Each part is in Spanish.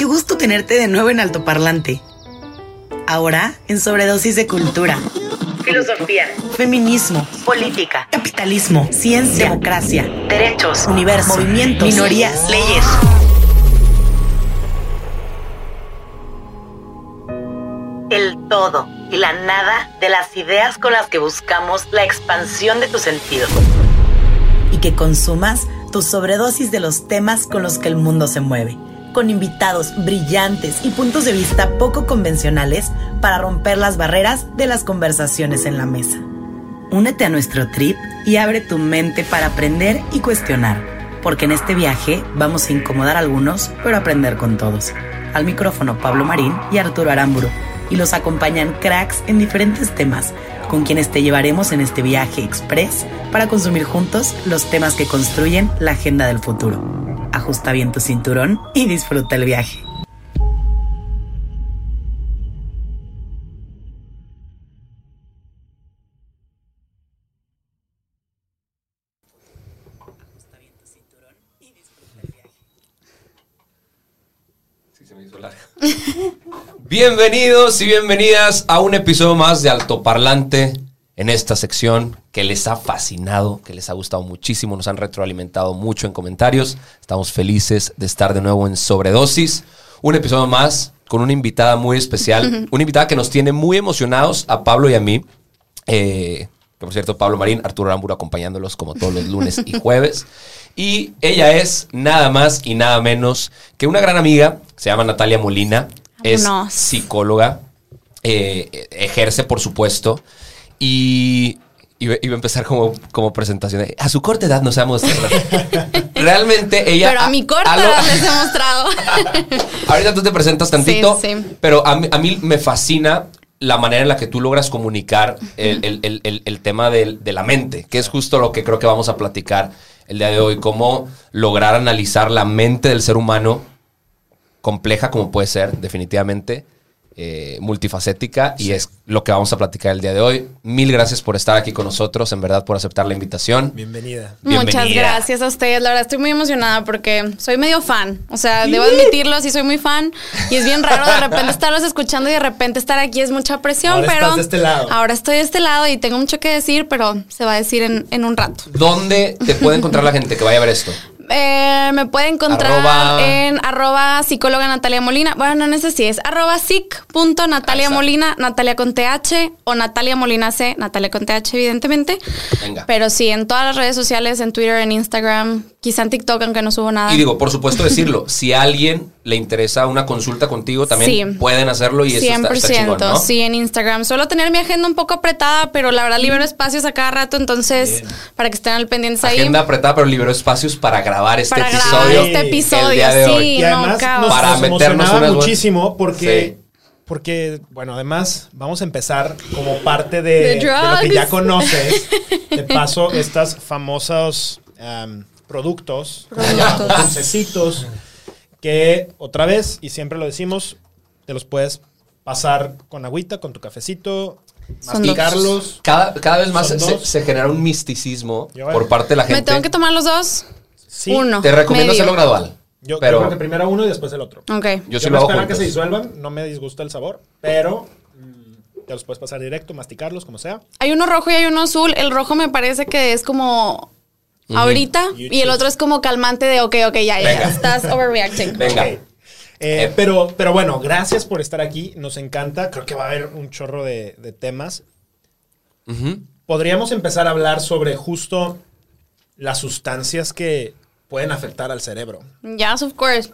Qué gusto tenerte de nuevo en Altoparlante. Ahora en Sobredosis de Cultura. Filosofía, feminismo, política, capitalismo, ciencia, democracia, derechos, universo, movimientos, minorías, leyes. El todo y la nada de las ideas con las que buscamos la expansión de tu sentido. Y que consumas tu sobredosis de los temas con los que el mundo se mueve con invitados brillantes y puntos de vista poco convencionales para romper las barreras de las conversaciones en la mesa. Únete a nuestro trip y abre tu mente para aprender y cuestionar, porque en este viaje vamos a incomodar a algunos, pero aprender con todos. Al micrófono Pablo Marín y Arturo Aramburu, y los acompañan cracks en diferentes temas, con quienes te llevaremos en este viaje express para consumir juntos los temas que construyen la agenda del futuro ajusta bien tu cinturón y disfruta el viaje. Bienvenidos y bienvenidas a un episodio más de Altoparlante en esta sección que les ha fascinado, que les ha gustado muchísimo, nos han retroalimentado mucho en comentarios. Estamos felices de estar de nuevo en Sobredosis. Un episodio más con una invitada muy especial, una invitada que nos tiene muy emocionados a Pablo y a mí. Eh, por cierto, Pablo Marín, Arturo Aramburu acompañándolos como todos los lunes y jueves. Y ella es nada más y nada menos que una gran amiga, se llama Natalia Molina, es psicóloga, eh, ejerce por supuesto y iba, a empezar como, como presentación. a su corta edad nos ha mostrado. Realmente ella. Pero a mi corta edad les he mostrado. Ahorita tú te presentas tantito. Pero a mí, me fascina la manera en la que tú logras comunicar el, tema de, de, la mente, que es justo lo que creo que vamos a platicar el día de hoy. Cómo lograr analizar la mente del ser humano, compleja como puede ser, definitivamente eh, multifacética y es lo que vamos a platicar el día de hoy. Mil gracias por estar aquí con nosotros, en verdad, por aceptar la invitación. Bienvenida. Muchas gracias a ustedes. La verdad, estoy muy emocionada porque soy medio fan. O sea, debo admitirlo, sí soy muy fan. Y es bien raro de repente estarlos escuchando y de repente estar aquí es mucha presión, ahora pero. Estás de este lado. Ahora estoy de este lado y tengo mucho que decir, pero se va a decir en, en un rato. ¿Dónde te puede encontrar la gente que vaya a ver esto? Eh, me puede encontrar en arroba psicóloga Natalia Molina. Bueno, no sé si es arroba Natalia Molina, Natalia con TH o Natalia Molina C, Natalia con TH, evidentemente. Venga. Pero sí, en todas las redes sociales, en Twitter, en Instagram, quizá en TikTok, aunque no subo nada. Y digo, por supuesto decirlo, si a alguien le interesa una consulta contigo, también pueden hacerlo y eso 100%, está, está sí, en Instagram. Suelo tener mi agenda un poco apretada, pero la verdad libero espacios a cada rato, entonces para que estén al pendiente ahí. Agenda apretada, pero libero espacios para grabar este para episodio. Grabar este episodio, sí, y además no, nos, para meternos muchísimo porque porque, bueno, además vamos a empezar como parte de, lo que ya conoces. De paso, estas famosos um, productos, productos. que otra vez, y siempre lo decimos, te los puedes pasar con agüita, con tu cafecito, masticarlos. Cada, cada vez más se, genera un misticismo por parte de la gente. ¿Me tengo que tomar los dos? Sí. Uno. Te recomiendo hacerlo gradual. Yo, creo que primero uno y después el otro. Ok. Yo, sí lo hago que se disuelvan, no me disgusta el sabor, pero mm, te los puedes pasar directo, masticarlos, como sea. Hay uno rojo y hay uno azul. El rojo me parece que es como ahorita y el otro es como calmante de ok, ok, ya, ya, estás overreacting. Venga. Eh, eh, pero, pero bueno, gracias por estar aquí. Nos encanta. Creo que va a haber un chorro de, temas. Podríamos empezar a hablar sobre justo las sustancias que pueden afectar al cerebro. Yes, of course.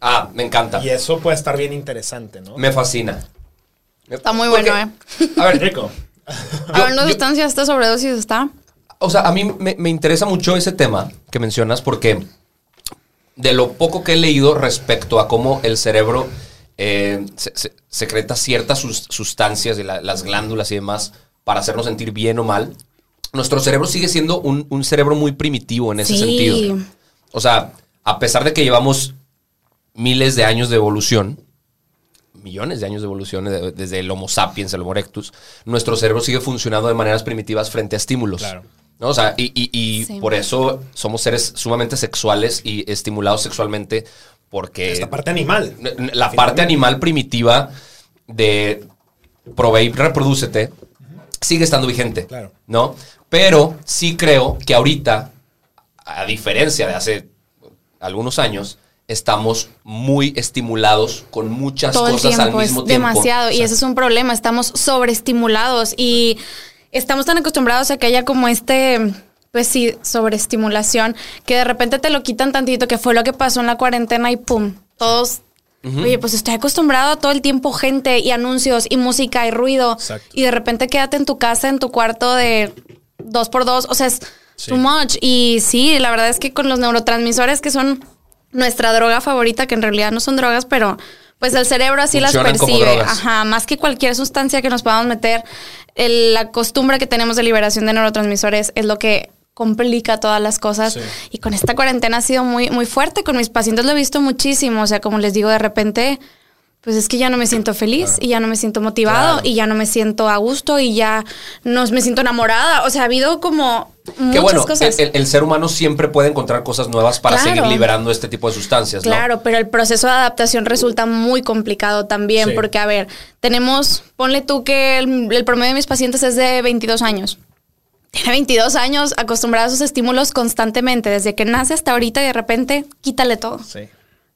Ah, me encanta. Y eso puede estar bien interesante, ¿no? Me fascina. Está muy bueno, ¿eh? A ver, rico. Hablando de sustancias, ¿esta sobredosis está? O sea, a mí me, interesa mucho ese tema que mencionas porque de lo poco que he leído respecto a cómo el cerebro eh, secreta ciertas sustancias de las glándulas y demás para hacernos sentir bien o mal, nuestro cerebro sigue siendo un, cerebro muy primitivo en ese sentido. O sea, a pesar de que llevamos miles de años de evolución, millones de años de evolución desde el Homo sapiens, el Homo erectus, nuestro cerebro sigue funcionando de maneras primitivas frente a estímulos. Claro. ¿No? O sea, y, por eso somos seres sumamente sexuales y estimulados sexualmente porque... Esta parte animal. La parte animal primitiva de provee y reprodúcete sigue estando vigente. Claro. ¿No? Pero sí creo que ahorita, a diferencia de hace algunos años, estamos muy estimulados con muchas cosas al mismo tiempo. Demasiado, y ese es un problema, estamos sobreestimulados y estamos tan acostumbrados a que haya como este, pues sí, sobreestimulación, que de repente te lo quitan tantito, que fue lo que pasó en la cuarentena y pum, todos... Oye, pues estoy acostumbrado a todo el tiempo gente y anuncios y música y ruido. Y de repente quédate en tu casa, en tu cuarto de dos por dos. O sea, es too much. Y sí, la verdad es que con los neurotransmisores que son nuestra droga favorita, que en realidad no son drogas, pero pues el cerebro así las percibe. Ajá, más que cualquier sustancia que nos podamos meter, la costumbre que tenemos de liberación de neurotransmisores es lo que complica todas las cosas. Y con esta cuarentena ha sido muy, muy fuerte. Con mis pacientes lo he visto muchísimo. O sea, como les digo, de repente pues es que ya no me siento feliz y ya no me siento motivado y ya no me siento a gusto y ya no me siento enamorada. O sea, ha habido como muchas bueno, cosas. El, ser humano siempre puede encontrar cosas nuevas para seguir liberando este tipo de sustancias. Claro, pero el proceso de adaptación resulta muy complicado también porque, a ver, tenemos, ponle tú que el, el promedio de mis pacientes es de 22 años. Tiene 22 años acostumbrado a esos estímulos constantemente, desde que nace hasta ahorita y de repente quítale todo. Sí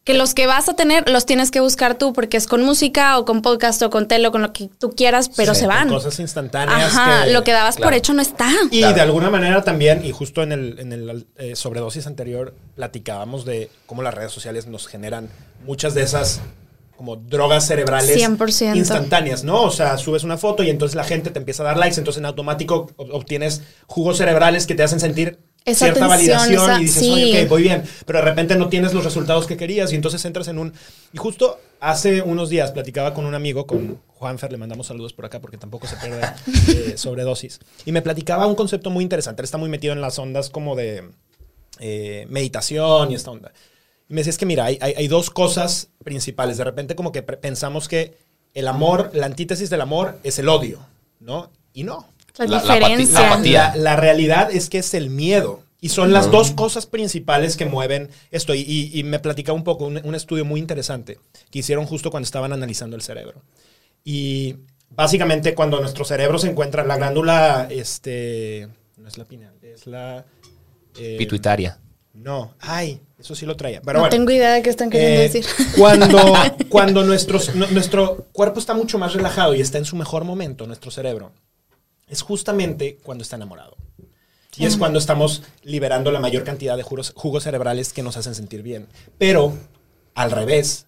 que los que vas a tener los tienes que buscar tú porque es con música o con podcast o con tele o con lo que tú quieras, pero se van. Cosas instantáneas. Ajá, lo que dabas por hecho no está. Y de alguna manera también, y justo en el, en el eh, sobredosis anterior, platicábamos de cómo las redes sociales nos generan muchas de esas como drogas cerebrales 100%. instantáneas, ¿no? O sea, subes una foto y entonces la gente te empieza a dar likes, entonces en automático obtienes jugos cerebrales que te hacen sentir cierta validación y dices, oye, ok, voy bien, pero de repente no tienes los resultados que querías y entonces entras en un... Y justo hace unos días platicaba con un amigo, con Juanfer, le mandamos saludos por acá porque tampoco se pierde eh, sobredosis, y me platicaba un concepto muy interesante, él está muy metido en las ondas como de eh, meditación y esta onda. Y me decía, es que mira, hay, hay, dos cosas principales, de repente como que pensamos que el amor, la antítesis del amor es el odio, ¿no? Y no. La, diferencia. La, realidad es que es el miedo. Y son las dos cosas principales que mueven esto. Y, me platicaba un poco, un, estudio muy interesante que hicieron justo cuando estaban analizando el cerebro. Y básicamente cuando nuestro cerebro se encuentra, la glándula, este, no es la pineal, es la... Eh, Pituitaria. No, ay, eso sí lo traía. Pero no tengo idea de qué están queriendo eh, decir. Cuando, cuando nuestro cuerpo está mucho más relajado y está en su mejor momento, nuestro cerebro, es justamente cuando está enamorado. Y es cuando estamos liberando la mayor cantidad de jugos, jugos cerebrales que nos hacen sentir bien. Pero, al revés,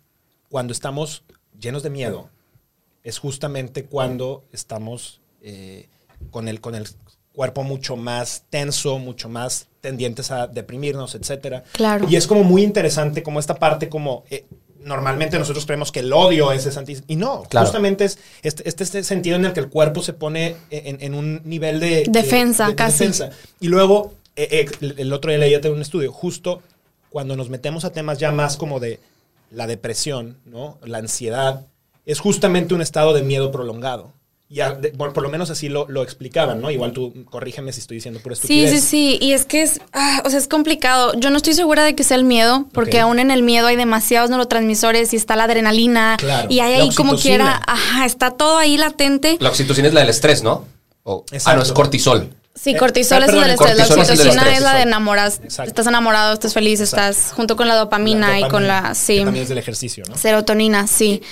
cuando estamos llenos de miedo, es justamente cuando estamos eh, con, el, con el cuerpo mucho más tenso, mucho más tendientes a deprimirnos, etc. Claro. Y es como muy interesante como esta parte como... Eh, normalmente nosotros creemos que el odio es ese Y no, justamente es este, este, este, sentido en el que el cuerpo se pone en, un nivel de... Defensa, casi. Y luego, eh, eh, el otro día leía un estudio, justo cuando nos metemos a temas ya más como de la depresión, ¿no? La ansiedad, es justamente un estado de miedo prolongado por, lo menos así lo, explicaban, ¿no? Igual tú corrígeme si estoy diciendo pura estupidez. Sí, sí, sí. Y es que es, ah, o sea, es complicado. Yo no estoy segura de que sea el miedo, porque aún en el miedo hay demasiados neurotransmisores y está la adrenalina. Y hay ahí como quiera, ajá, está todo ahí latente. La oxitocina es la del estrés, ¿no? ah, no, es cortisol. Sí, cortisol eh, es el del estrés. La oxitocina es, la de enamoras. Estás enamorado, estás feliz, estás junto con la dopamina, y con la. Sí. también es del ejercicio, ¿no? Serotonina, sí.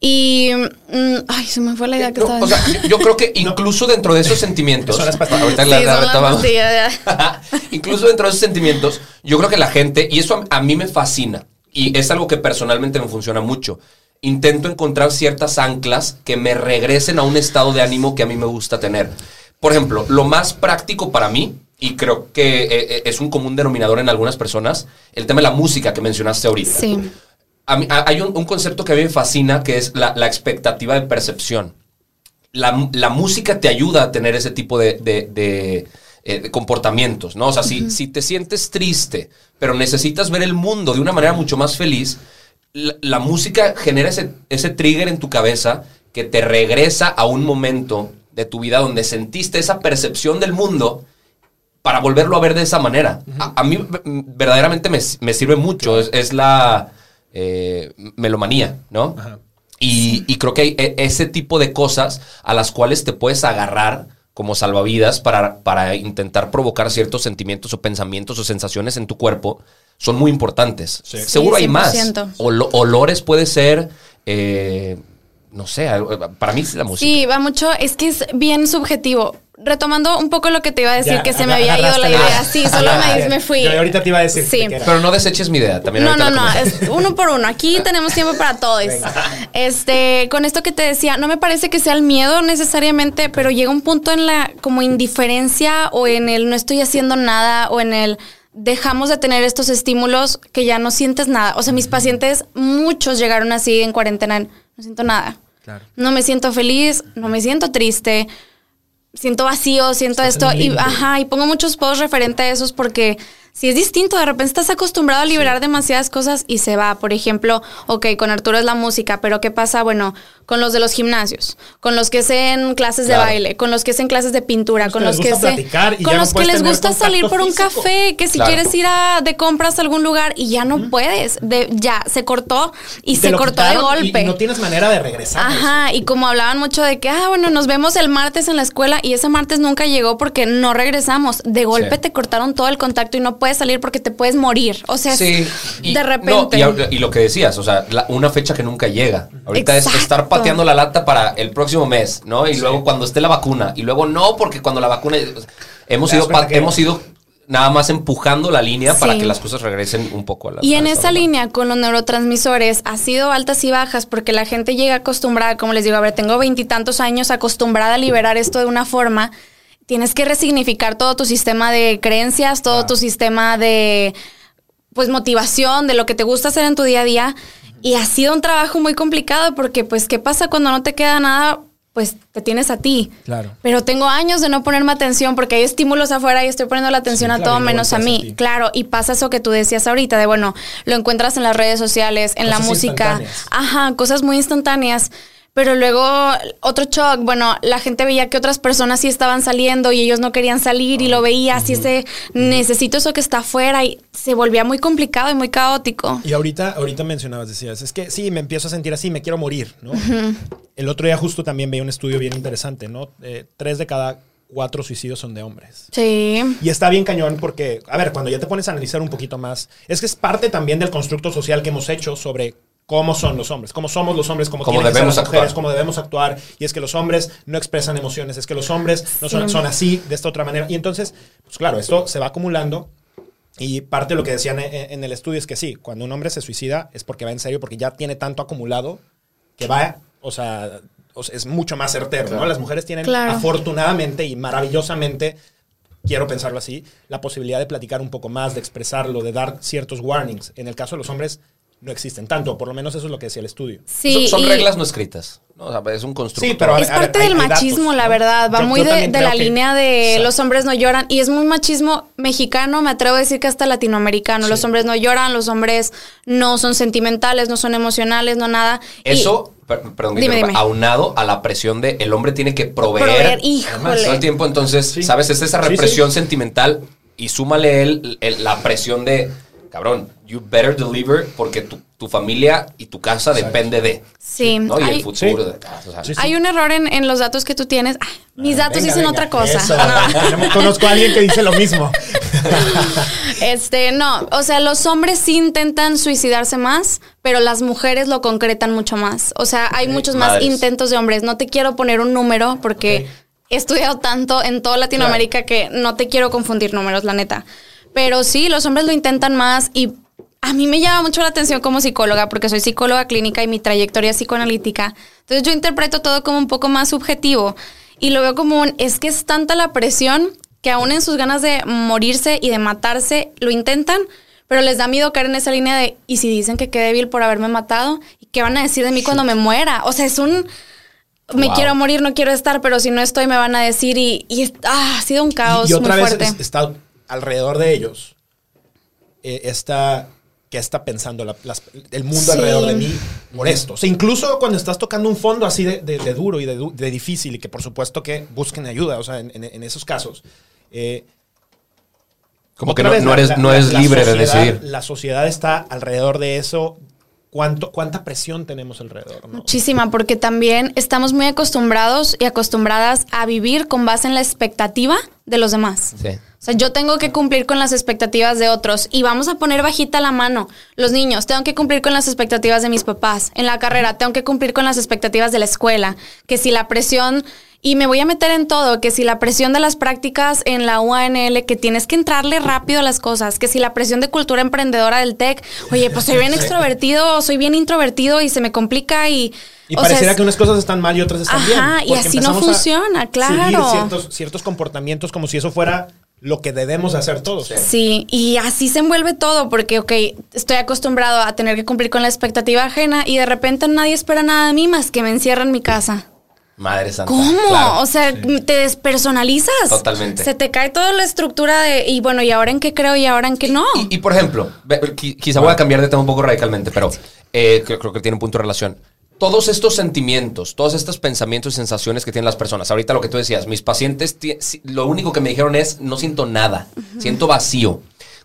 Y. Mm, ay, se me fue la idea que estaba. O sea, yo, creo que incluso dentro de esos sentimientos. ahorita la, incluso dentro de esos sentimientos, yo creo que la gente, y eso a, mí me fascina, y es algo que personalmente me funciona mucho. Intento encontrar ciertas anclas que me regresen a un estado de ánimo que a mí me gusta tener. Por ejemplo, lo más práctico para mí y creo que eh, eh, es un común denominador en algunas personas, el tema de la música que mencionaste ahorita. Sí. Hay un, concepto que a mí me fascina que es la, expectativa de percepción. La, música te ayuda a tener ese tipo de, eh, comportamientos, ¿no? O sea, si, si, te sientes triste, pero necesitas ver el mundo de una manera mucho más feliz, la, música genera ese, ese trigger en tu cabeza que te regresa a un momento de tu vida donde sentiste esa percepción del mundo para volverlo a ver de esa manera. a, mí verdaderamente me, sirve mucho, es, la eh, melomanía, ¿no? Y, creo que hay e, ese tipo de cosas a las cuales te puedes agarrar como salvavidas para, para intentar provocar ciertos sentimientos o pensamientos o sensaciones en tu cuerpo son muy importantes. Seguro hay más. olores puede ser... Eh, no sé, para mí es la música. Sí, va mucho, es que es bien subjetivo. Retomando un poco lo que te iba a decir, que se me había ido la idea. Sí, solo me, fui. Yo ahorita te iba a decir. Sí. Pero no deseches mi idea. También no, no, no. Es uno por uno. Aquí tenemos tiempo para todos. Este, con esto que te decía, no me parece que sea el miedo necesariamente, pero llega un punto en la como indiferencia o en el no estoy haciendo nada o en el dejamos de tener estos estímulos que ya no sientes nada. O sea, mis pacientes, muchos llegaron así en cuarentena, no siento nada. No me siento feliz, no me siento triste, siento vacío, siento esto. Y, ajá, y pongo muchos posts referente a esos porque si es distinto, de repente estás acostumbrado a liberar demasiadas cosas y se va. Por ejemplo, ok, con Arturo es la música, pero ¿qué pasa? Bueno, con los de los gimnasios, con los que hacen clases de baile, con los que hacen clases de pintura, con los que, se, con los que les gusta salir por un café, que si quieres ir a, de compras a algún lugar y ya no puedes, de, ya se cortó y, se cortó de golpe. Y, no tienes manera de regresar. Ajá, y como hablaban mucho de que, ah, bueno, nos vemos el martes en la escuela y ese martes nunca llegó porque no regresamos. De golpe te cortaron todo el contacto y no puedes salir porque te puedes morir. O sea, de repente. y, lo que decías, o sea, una fecha que nunca llega. Ahorita es estar pateando la lata para el próximo mes, ¿no? Y luego cuando esté la vacuna. Y luego no, porque cuando la vacuna. Hemos ido, hemos ido nada más empujando la línea para que las cosas regresen un poco a la Y en esa línea con los neurotransmisores ha sido altas y bajas porque la gente llega acostumbrada, como les digo, a ver, tengo veintitantos años acostumbrada a liberar esto de una forma tienes que resignificar todo tu sistema de creencias, todo tu sistema de pues motivación, de lo que te gusta hacer en tu día a día. Y ha sido un trabajo muy complicado porque pues ¿qué pasa cuando no te queda nada? Pues te tienes a ti. Claro. Pero tengo años de no ponerme atención porque hay estímulos afuera y estoy poniendo la atención a todo menos a mí. claro, y pasa eso que tú decías ahorita de bueno, lo encuentras en las redes sociales, en la música. Ajá, cosas muy instantáneas. Pero luego otro shock, bueno, la gente veía que otras personas sí estaban saliendo y ellos no querían salir y lo veía así ese necesito eso que está afuera y se volvía muy complicado y muy caótico. Y ahorita, ahorita mencionabas, decías, es que sí, me empiezo a sentir así, me quiero morir, ¿no? El otro día justo también veía un estudio bien interesante, ¿no? Eh, tres de cada cuatro suicidios son de hombres. Sí. Y está bien cañón porque, a ver, cuando ya te pones a analizar un poquito más, es que es parte también del constructo social que hemos hecho sobre cómo son los hombres, cómo somos los hombres, cómo, debemos las mujeres, cómo debemos actuar. Y es que los hombres no expresan emociones, es que los hombres no son, son así, de esta otra manera. Y entonces, pues claro, esto se va acumulando. Y parte de lo que decían en el estudio es que sí, cuando un hombre se suicida es porque va en serio, porque ya tiene tanto acumulado que va, o sea, es mucho más certero, ¿no? Las mujeres tienen afortunadamente y maravillosamente quiero pensarlo así, la posibilidad de platicar un poco más, de expresarlo, de dar ciertos warnings. En el caso de los hombres, no existen. Tanto, por lo menos eso es lo que decía el estudio. Sí, son, reglas no escritas, es un constructo. Sí, pero es parte del machismo, la verdad, va muy de, la línea de los hombres no lloran y es muy machismo mexicano, me atrevo a decir que hasta latinoamericano, los hombres no lloran, los hombres no son sentimentales, no son emocionales, no nada. Eso perdón, aunado a la presión de el hombre tiene que proveer, todo el tiempo, entonces, ¿sabes? Es esa represión sentimental y súmale él la presión de cabrón, you better deliver porque tu, tu familia y tu casa depende de. Sí. ¿no? Y hay, el futuro. hay un error en, en, los datos que tú tienes. mis datos dicen otra cosa. Conozco a alguien que dice lo mismo. este, no, o sea, los hombres sí intentan suicidarse más, pero las mujeres lo concretan mucho más. O sea, hay muchos más intentos de hombres. No te quiero poner un número porque he estudiado tanto en toda Latinoamérica que no te quiero confundir números, la neta. Pero sí, los hombres lo intentan más y a mí me llama mucho la atención como psicóloga, porque soy psicóloga clínica y mi trayectoria es psicoanalítica. Entonces yo interpreto todo como un poco más subjetivo y lo veo como un, es que es tanta la presión que aún en sus ganas de morirse y de matarse, lo intentan, pero les da miedo caer en esa línea de, ¿y si dicen que quedé débil por haberme matado? ¿Y qué van a decir de mí cuando me muera? O sea, es un... Me quiero morir, no quiero estar, pero si no estoy me van a decir y, ah, ha sido un caos. Y, otra vez está alrededor de ellos eh, está que está pensando el mundo alrededor de mí por esto. O sea, incluso cuando estás tocando un fondo así de, duro y de, difícil y que por supuesto que busquen ayuda, o sea, en, esos casos. Eh, como que no, eres, no es libre de decidir. La sociedad está alrededor de eso. ¿Cuánto, ¿Cuánta presión tenemos alrededor? Muchísima, porque también estamos muy acostumbrados y acostumbradas a vivir con base en la expectativa de los demás. Sí. O sea, yo tengo que cumplir con las expectativas de otros y vamos a poner bajita la mano. Los niños, tengo que cumplir con las expectativas de mis papás. En la carrera, tengo que cumplir con las expectativas de la escuela. Que si la presión y me voy a meter en todo, que si la presión de las prácticas en la UANL, que tienes que entrarle rápido a las cosas, que si la presión de cultura emprendedora del TEC, oye, pues soy bien extrovertido, soy bien introvertido y se me complica y... Y pareciera que unas cosas están mal y otras están bien. y así no funciona, claro. Ciertos, ciertos comportamientos como si eso fuera lo que debemos hacer todos. Sí, y así se envuelve todo, porque, ok, estoy acostumbrado a tener que cumplir con la expectativa ajena y de repente nadie espera nada de mí más que me encierra en mi casa. Madre santa. ¿Cómo? o sea, te despersonalizas. Totalmente. Se te cae toda la estructura de, y bueno, ¿y ahora en qué creo y ahora en qué no? Y, por ejemplo, quizá voy a cambiar de tema un poco radicalmente, pero eh, creo, que tiene un punto de relación. Todos estos sentimientos, todos estos pensamientos y sensaciones que tienen las personas. Ahorita lo que tú decías, mis pacientes, lo único que me dijeron es, no siento nada, siento vacío.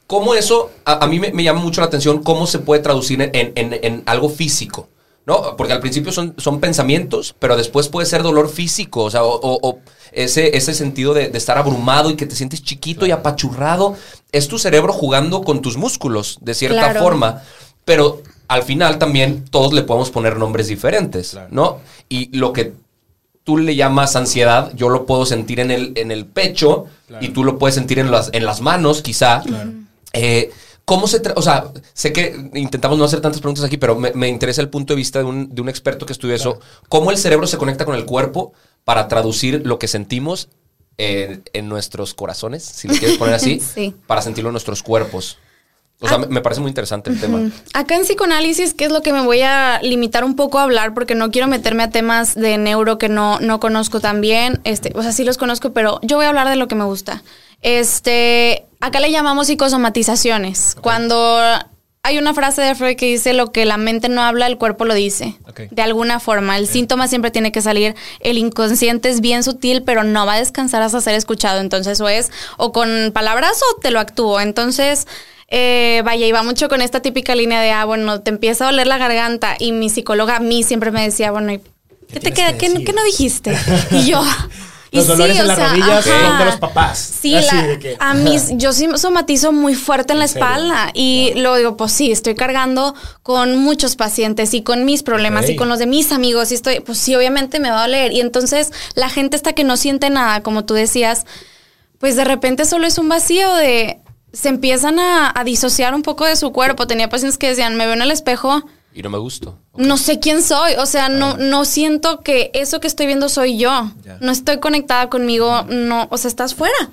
¿Cómo eso, a, mí me, llama mucho la atención, cómo se puede traducir en, en algo físico? ¿No? Porque al principio son, son pensamientos, pero después puede ser dolor físico, o sea, o, ese, ese sentido de, estar abrumado y que te sientes chiquito y apachurrado. Es tu cerebro jugando con tus músculos, de cierta forma, pero al final también todos le podemos poner nombres diferentes, ¿no? Y lo que tú le llamas ansiedad, yo lo puedo sentir en el, en el pecho y tú lo puedes sentir en las, en las manos, quizá. Eh, ¿Cómo se O sea, sé que intentamos no hacer tantas preguntas aquí, pero me, interesa el punto de vista de un, de un experto que estudia eso. ¿Cómo el cerebro se conecta con el cuerpo para traducir lo que sentimos en, nuestros corazones, si lo quieres poner así, para sentirlo en nuestros cuerpos? O sea, ah. me parece muy interesante el tema. Acá en psicoanálisis, ¿qué es lo que me voy a limitar un poco a hablar? Porque no quiero meterme a temas de neuro que no, no conozco tan bien. Este, o sea, sí los conozco, pero yo voy a hablar de lo que me gusta. Este, acá le llamamos psicosomatizaciones. Cuando hay una frase de Freud que dice lo que la mente no habla, el cuerpo lo dice. De alguna forma. El síntoma siempre tiene que salir. El inconsciente es bien sutil, pero no va a descansar hasta ser escuchado. Entonces, o es o con palabras o te lo actúo. Entonces, eh, vaya, iba mucho con esta típica línea de, ah, bueno, te empieza a doler la garganta. Y mi psicóloga a mí siempre me decía, bueno, ¿qué, te queda? ¿Qué, ¿Qué, no dijiste? Y yo, los dolores en las rodillas son de los papás. Sí, a mí yo sí somatizo muy fuerte en, la espalda y luego digo, pues sí, estoy cargando con muchos pacientes y con mis problemas y con los de mis amigos y estoy, pues sí, obviamente me va a doler. Y entonces la gente está que no siente nada, como tú decías, pues de repente solo es un vacío de, se empiezan a, a disociar un poco de su cuerpo. Tenía pacientes que decían, me veo en el espejo y no me gusto. No sé quién soy, o sea, no, ah. no siento que eso que estoy viendo soy yo. No estoy conectada conmigo, no, o sea, estás fuera.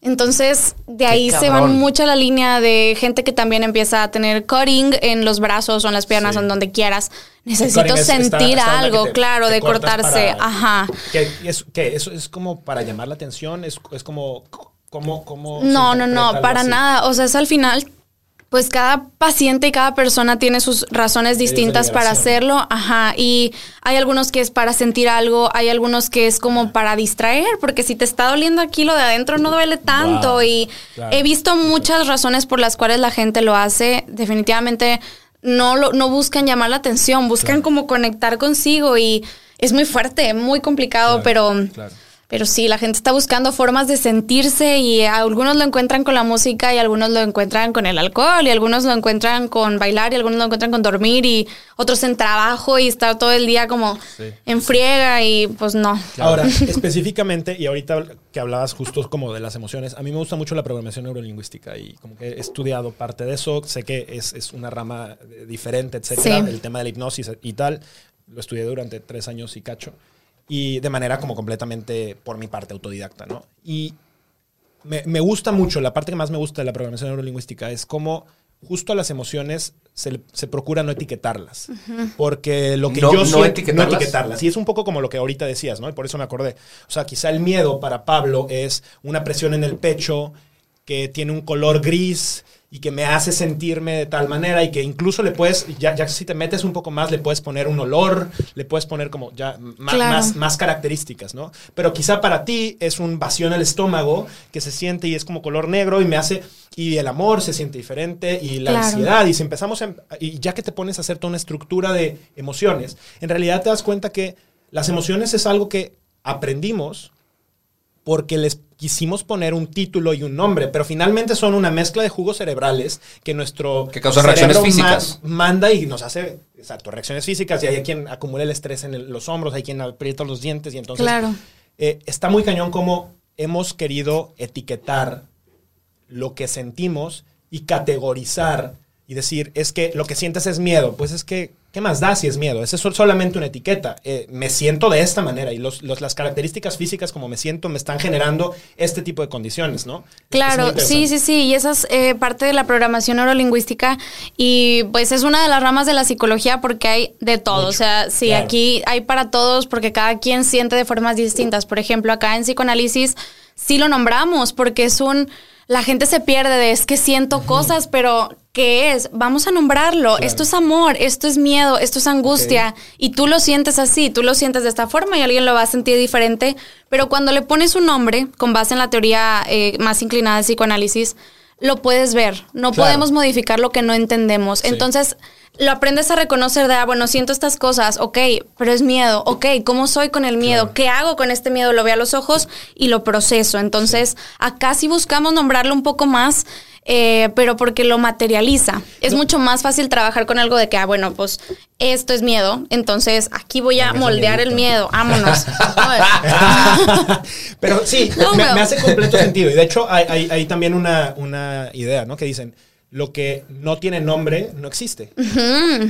Entonces, de ahí se va mucho la línea de gente que también empieza a tener cutting en los brazos o en las piernas o en donde quieras. Necesito sentir algo, claro, de cortarse. Ajá. ¿Qué, es, ¿Eso es como para llamar la atención? ¿Es, es como, como, como No, no, no, para nada. O sea, es al final pues cada paciente y cada persona tiene sus razones distintas para hacerlo, ajá, y hay algunos que es para sentir algo, hay algunos que es como para distraer, porque si te está doliendo aquí lo de adentro no duele tanto y he visto muchas razones por las cuales la gente lo hace, definitivamente no lo, no buscan llamar la atención, buscan como conectar consigo y es muy fuerte, muy complicado, pero pero sí, la gente está buscando formas de sentirse y algunos lo encuentran con la música y algunos lo encuentran con el alcohol y algunos lo encuentran con bailar y algunos lo encuentran con dormir y otros en trabajo y estar todo el día como en friega y pues no. Ahora, específicamente, y ahorita que hablabas justo como de las emociones, a mí me gusta mucho la programación neurolingüística y como que he estudiado parte de eso, sé que es, es una rama diferente, etcétera, el tema de la hipnosis y tal, lo estudié durante tres años y cacho y de manera como completamente por mi parte autodidacta, ¿no? Y me, gusta mucho, la parte que más me gusta de la programación neurolingüística es cómo justo a las emociones se, procura no etiquetarlas. Porque lo que yo no siento, etiquetarlas. no etiquetarlas. Y es un poco como lo que ahorita decías, ¿no? Y por eso me acordé. O sea, quizá el miedo para Pablo es una presión en el pecho que tiene un color gris y que me hace sentirme de tal manera y que incluso le puedes, ya, ya si te metes un poco más, le puedes poner un olor, le puedes poner como ya más, más, características, ¿no? Pero quizá para ti es un vacío en el estómago que se siente y es como color negro y me hace, y el amor se siente diferente y la ansiedad y si empezamos, y ya que te pones a hacer toda una estructura de emociones, en realidad te das cuenta que las emociones es algo que aprendimos porque les quisimos poner un título y un nombre, pero finalmente son una mezcla de jugos cerebrales que nuestro que causa reacciones físicas. manda y nos hace, exacto, reacciones físicas y hay quien acumula el estrés en los hombros, hay quien aprieta los dientes y entonces claro. Eh, está muy cañón como hemos querido etiquetar lo que sentimos y categorizar y decir, es que lo que sientes es miedo, pues es que ¿Qué más da si es miedo? Esa es solamente una etiqueta. Eh, me siento de esta manera y los, las características físicas como me siento me están generando este tipo de condiciones, ¿no? Claro, sí, sí, sí. Y esa es eh, parte de la programación neurolingüística y pues es una de las ramas de la psicología porque hay de todo. o sea, sí, aquí hay para todos porque cada quien siente de formas distintas. Por ejemplo, acá en psicoanálisis sí lo nombramos porque es un la gente se pierde de es que siento cosas, pero ¿qué es? Vamos a nombrarlo. Esto es amor, esto es miedo, esto es angustia. Y tú lo sientes así, tú lo sientes de esta forma y alguien lo va a sentir diferente. Pero cuando le pones un nombre, con base en la teoría eh, más inclinada de psicoanálisis, lo puedes ver. No podemos modificar lo que no entendemos. Entonces lo aprendes a reconocer de, ah, bueno, siento estas cosas, ok, pero es miedo, ok, ¿cómo soy con el miedo? ¿Qué hago con este miedo? Lo veo a los ojos y lo proceso. Entonces, acá sí buscamos nombrarlo un poco más, eh, pero porque lo materializa. Es mucho más fácil trabajar con algo de que, ah, bueno, pues esto es miedo, entonces aquí voy a moldear el miedo, vámonos. pero sí, me, hace completo sentido. Y de hecho, hay, hay, también una, una idea, ¿no? Que dicen, lo que no tiene nombre no existe.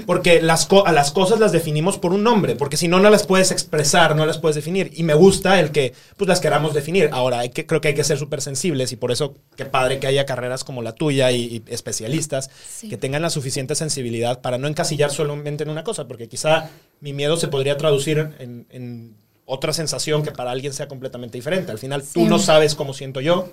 Porque las a las cosas las definimos por un nombre, porque si no, no las puedes expresar, no las puedes definir. Y me gusta el que pues las queramos definir. Ahora, hay que, creo que hay que ser súper sensibles y por eso qué padre que haya carreras como la tuya y, especialistas que tengan la suficiente sensibilidad para no encasillar solamente en una cosa, porque quizá mi miedo se podría traducir en, otra sensación que para alguien sea completamente diferente. Al final, tú no sabes cómo siento yo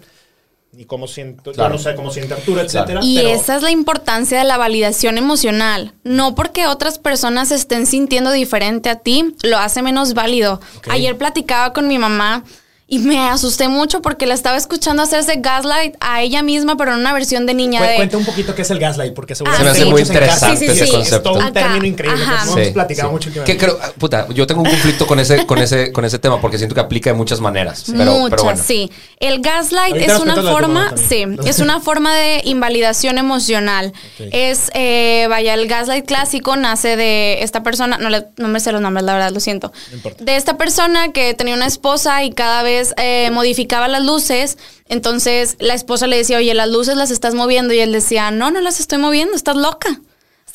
ni cómo siento, yo no sé cómo siente Arturo, etcétera. Y esa es la importancia de la validación emocional. No porque otras personas estén sintiendo diferente a ti, lo hace menos válido. Ayer platicaba con mi mamá y me asusté mucho porque la estaba escuchando hacerse gaslight a ella misma, pero en una versión de niña. de... Cuenta un poquito qué es el gaslight, porque ah, seguramente. se me hace muy interesante ese concepto. Es todo un término increíble. Que hemos platicado mucho que creo, puta, yo tengo un conflicto con ese, con ese, con ese tema porque siento que aplica de muchas maneras. Pero, muchas, bueno. sí. El gaslight es una forma, sí, es una forma de invalidación emocional. Es, eh, vaya, el gaslight clásico nace de esta persona, no, le, no me sé los nombres, la verdad, lo siento. de esta persona que tenía una esposa y cada vez eh, modificaba las luces, entonces la esposa le decía, oye, las luces las estás moviendo y él decía, no, no las estoy moviendo, estás loca.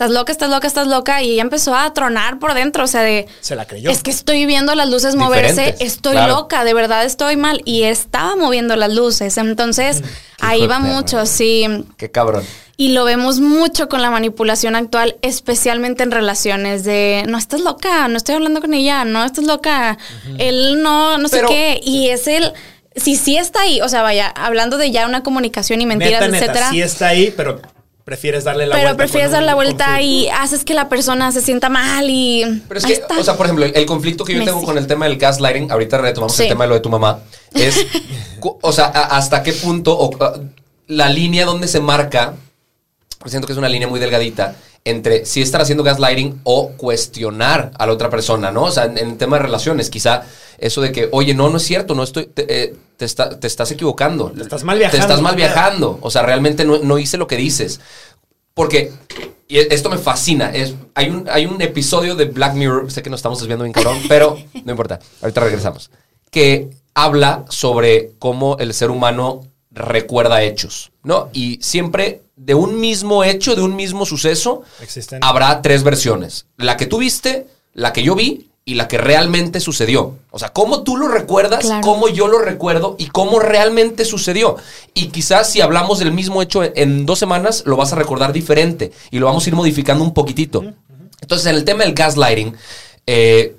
Estás loca, estás loca, estás loca. Y ella empezó a tronar por dentro, o sea, de... Se la creyó. Es que estoy viendo las luces moverse, estoy loca, de verdad estoy mal. Y estaba moviendo las luces. Entonces, mm, ahí va mucho, sí. Qué cabrón. Y lo vemos mucho con la manipulación actual, especialmente en relaciones de, no, estás loca, no estoy hablando con ella, no, estás loca, él no, no sé qué. Y es el, si sí está ahí, o sea, vaya, hablando de ya una comunicación y mentiras, neta, etcétera. Sí está ahí, pero prefieres darle la vuelta. Pero prefieres dar la vuelta y haces que la persona se sienta mal y. Pero es que, o sea, por ejemplo, el, conflicto que yo tengo con el tema del gaslighting, ahorita retomamos el tema de lo de tu mamá, es, o sea, hasta qué punto, o, la línea donde se marca siento que es una línea muy delgadita entre si estar haciendo gaslighting o cuestionar a la otra persona, ¿no? O sea, en, el tema de relaciones, quizá eso de que, oye, no, no es cierto, no estoy, te, eh, estás equivocando. Te estás mal viajando. Te estás mal viajando. O sea, realmente no, hice lo que dices. Porque, y esto me fascina, es, hay, un, hay un episodio de Black Mirror, sé que nos estamos desviando bien cabrón, pero no importa, ahorita regresamos, que habla sobre cómo el ser humano recuerda hechos, ¿no? Y siempre de un mismo hecho, de un mismo suceso, habrá tres versiones. La que tú viste, la que yo vi y la que realmente sucedió. O sea, cómo tú lo recuerdas, cómo yo lo recuerdo y cómo realmente sucedió. Y quizás si hablamos del mismo hecho en dos semanas, lo vas a recordar diferente y lo vamos a ir modificando un poquitito. Entonces, en el tema del gaslighting, eh,